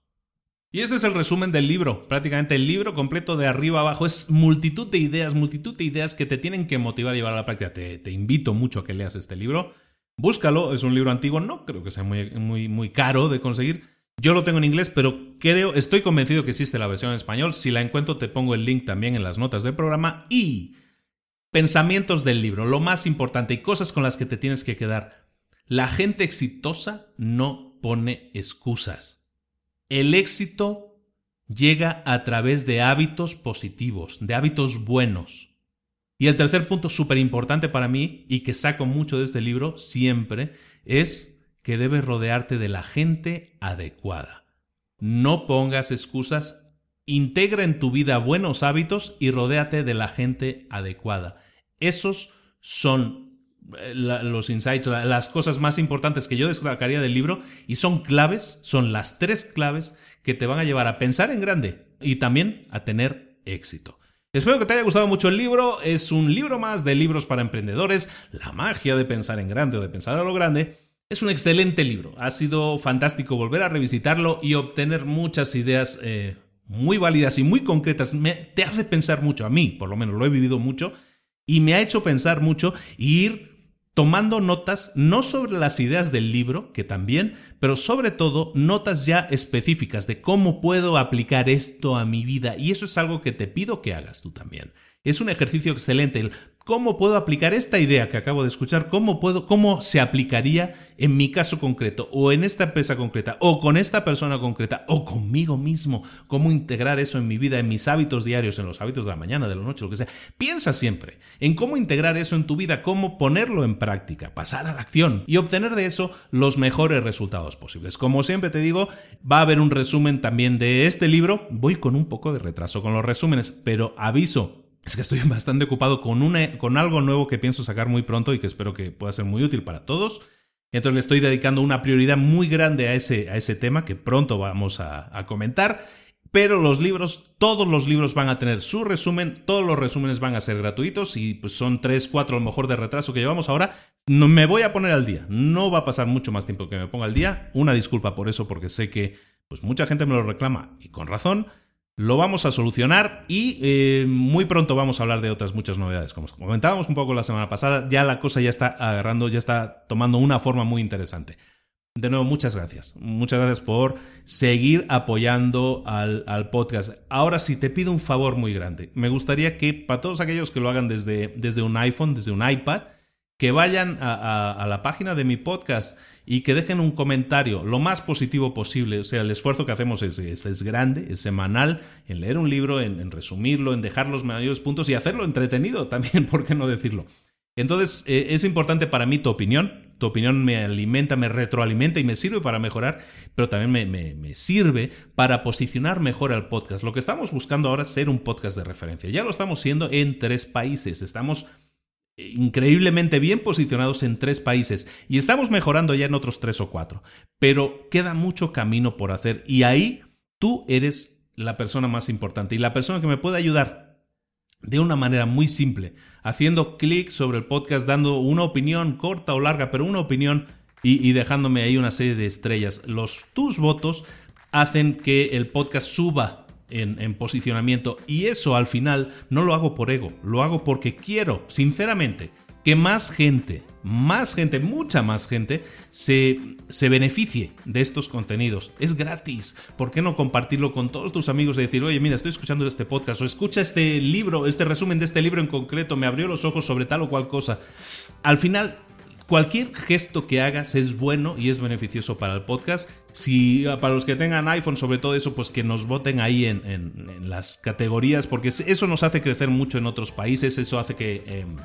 Y ese es el resumen del libro, prácticamente el libro completo de arriba abajo es multitud de ideas, multitud de ideas que te tienen que motivar a llevar a la práctica. Te, invito mucho a que leas este libro. Búscalo, es un libro antiguo, no creo que sea muy, muy, muy caro de conseguir. Yo lo tengo en inglés, pero creo, estoy convencido que existe la versión en español. Si la encuentro, te pongo el link también en las notas del programa. Y pensamientos del libro, lo más importante y cosas con las que te tienes que quedar. La gente exitosa no pone excusas. El éxito llega a través de hábitos positivos, de hábitos buenos. Y el tercer punto súper importante para mí y que saco mucho de este libro siempre es que debes rodearte de la gente adecuada. No pongas excusas, integra en tu vida buenos hábitos y rodéate de la gente adecuada. Esos son eh, los insights, las cosas más importantes que yo destacaría del libro y son claves, son las tres claves que te van a llevar a pensar en grande y también a tener éxito. Espero que te haya gustado mucho el libro, es un libro más de libros para emprendedores, la magia de pensar en grande o de pensar a lo grande. Es un excelente libro, ha sido fantástico volver a revisitarlo y obtener muchas ideas eh, muy válidas y muy concretas. Te hace pensar mucho, a mí por lo menos lo he vivido mucho, y me ha hecho pensar mucho y ir tomando notas no sobre las ideas del libro, que también, pero sobre todo notas ya específicas de cómo puedo aplicar esto a mi vida. Y eso es algo que te pido que hagas tú también. Es un ejercicio excelente el ¿Cómo puedo aplicar esta idea que acabo de escuchar? ¿Cómo, puedo, ¿Cómo se aplicaría en mi caso concreto o en esta empresa concreta o con esta persona concreta o conmigo mismo? ¿Cómo integrar eso en mi vida, en mis hábitos diarios, en los hábitos de la mañana, de la noche, lo que sea? Piensa siempre en cómo integrar eso en tu vida, cómo ponerlo en práctica, pasar a la acción y obtener de eso los mejores resultados posibles. Como siempre te digo, va a haber un resumen también de este libro. Voy con un poco de retraso con los resúmenes, pero aviso, es que estoy bastante ocupado con, una, con algo nuevo que pienso sacar muy pronto y que espero que pueda ser muy útil para todos. Entonces le estoy dedicando una prioridad muy grande a ese, a ese tema que pronto vamos a, a comentar. Pero los libros, todos los libros van a tener su resumen, todos los resúmenes van a ser gratuitos y pues son 3, 4 a lo mejor de retraso que llevamos ahora. No, me voy a poner al día, no va a pasar mucho más tiempo que me ponga al día. Una disculpa por eso porque sé que pues mucha gente me lo reclama y con razón. Lo vamos a solucionar y eh, muy pronto vamos a hablar de otras muchas novedades. Como comentábamos un poco la semana pasada, ya la cosa ya está agarrando, ya está tomando una forma muy interesante. De nuevo, muchas gracias. Muchas gracias por seguir apoyando al, podcast. Ahora sí, te pido un favor muy grande. Me gustaría que para todos aquellos que lo hagan desde, desde un iPhone, desde un iPad, que vayan a, la página de mi podcast y que dejen un comentario lo más positivo posible. O sea, el esfuerzo que hacemos es, es, grande, es semanal, en leer un libro, en, resumirlo, en dejar los mayores puntos y hacerlo entretenido también, ¿por qué no decirlo? Entonces, eh, es importante para mí tu opinión. Tu opinión me alimenta, me retroalimenta y me sirve para mejorar, pero también me, me, me, sirve para posicionar mejor al podcast. Lo que estamos buscando ahora es ser un podcast de referencia. Ya lo estamos siendo en tres países. Estamos increíblemente bien posicionados en tres países y estamos mejorando ya en otros tres o cuatro, pero queda mucho camino por hacer y ahí tú eres la persona más importante y la persona que me puede ayudar de una manera muy simple, haciendo clic sobre el podcast, dando una opinión corta o larga, pero una opinión y, y dejándome ahí una serie de estrellas. Los tus votos hacen que el podcast suba en, posicionamiento. Y eso al final no lo hago por ego, lo hago porque quiero, sinceramente, que más gente, más gente, mucha más gente, se, se, beneficie de estos contenidos. Es gratis. ¿Por qué no compartirlo con todos tus amigos y decir, oye, mira, estoy escuchando este podcast o escucha este libro, este resumen de este libro en concreto, me abrió los ojos sobre tal o cual cosa? Al final, Cualquier gesto que hagas es bueno y es beneficioso para el podcast. Si para los que tengan iPhone, sobre todo eso, pues que nos voten ahí en, las categorías, porque eso nos hace crecer mucho en otros países, eso hace que... Em,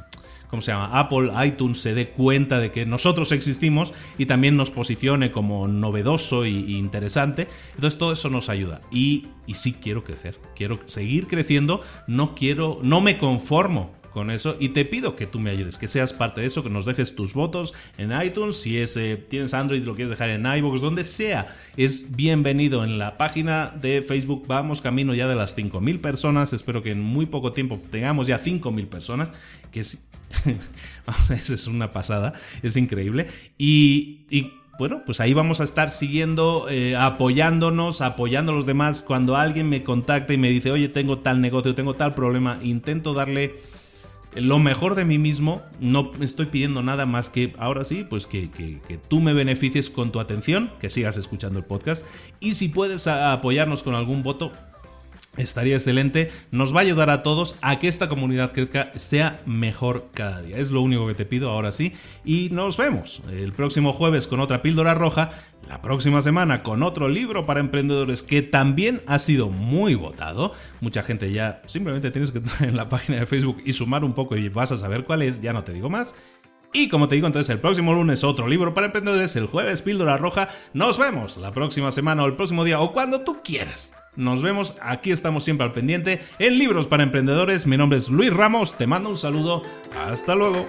¿cómo se llama? Apple, iTunes se dé cuenta de que nosotros existimos y también nos posicione como novedoso y interesante. Entonces todo eso nos ayuda. Y sí quiero crecer, quiero seguir creciendo, no quiero, no me conformo con eso. Y te pido que tú me ayudes, que seas parte de eso, que nos dejes tus votos en iTunes, si es, eh, tienes Android lo quieres dejar en iVoox, donde sea, es bienvenido. En la página de Facebook, vamos camino ya de las 5.000 personas, espero que en muy poco tiempo tengamos ya 5.000 personas, que es, es una pasada, es increíble, y, y bueno, pues ahí vamos a estar siguiendo, eh, apoyándonos, apoyando a los demás. Cuando alguien me contacta y me dice, oye, tengo tal negocio, tengo tal problema, intento darle lo mejor de mí mismo, no estoy pidiendo nada más que ahora sí, pues que, tú me beneficies con tu atención, que sigas escuchando el podcast. Y si puedes apoyarnos con algún voto, Estaría excelente, nos va a ayudar a todos a que esta comunidad crezca, sea mejor cada día. Es lo único que te pido ahora sí. Y nos vemos el próximo jueves con otra píldora roja, la próxima semana con otro libro para emprendedores que también ha sido muy votado. Mucha gente ya simplemente tienes que entrar en la página de Facebook y sumar un poco y vas a saber cuál es, ya no te digo más. Y como te digo, entonces el próximo lunes otro libro para emprendedores, el jueves píldora roja. Nos vemos la próxima semana o el próximo día o cuando tú quieras. Nos vemos, aquí estamos siempre al pendiente en Libros para Emprendedores. Mi nombre es Luis Ramos, te mando un saludo, hasta luego.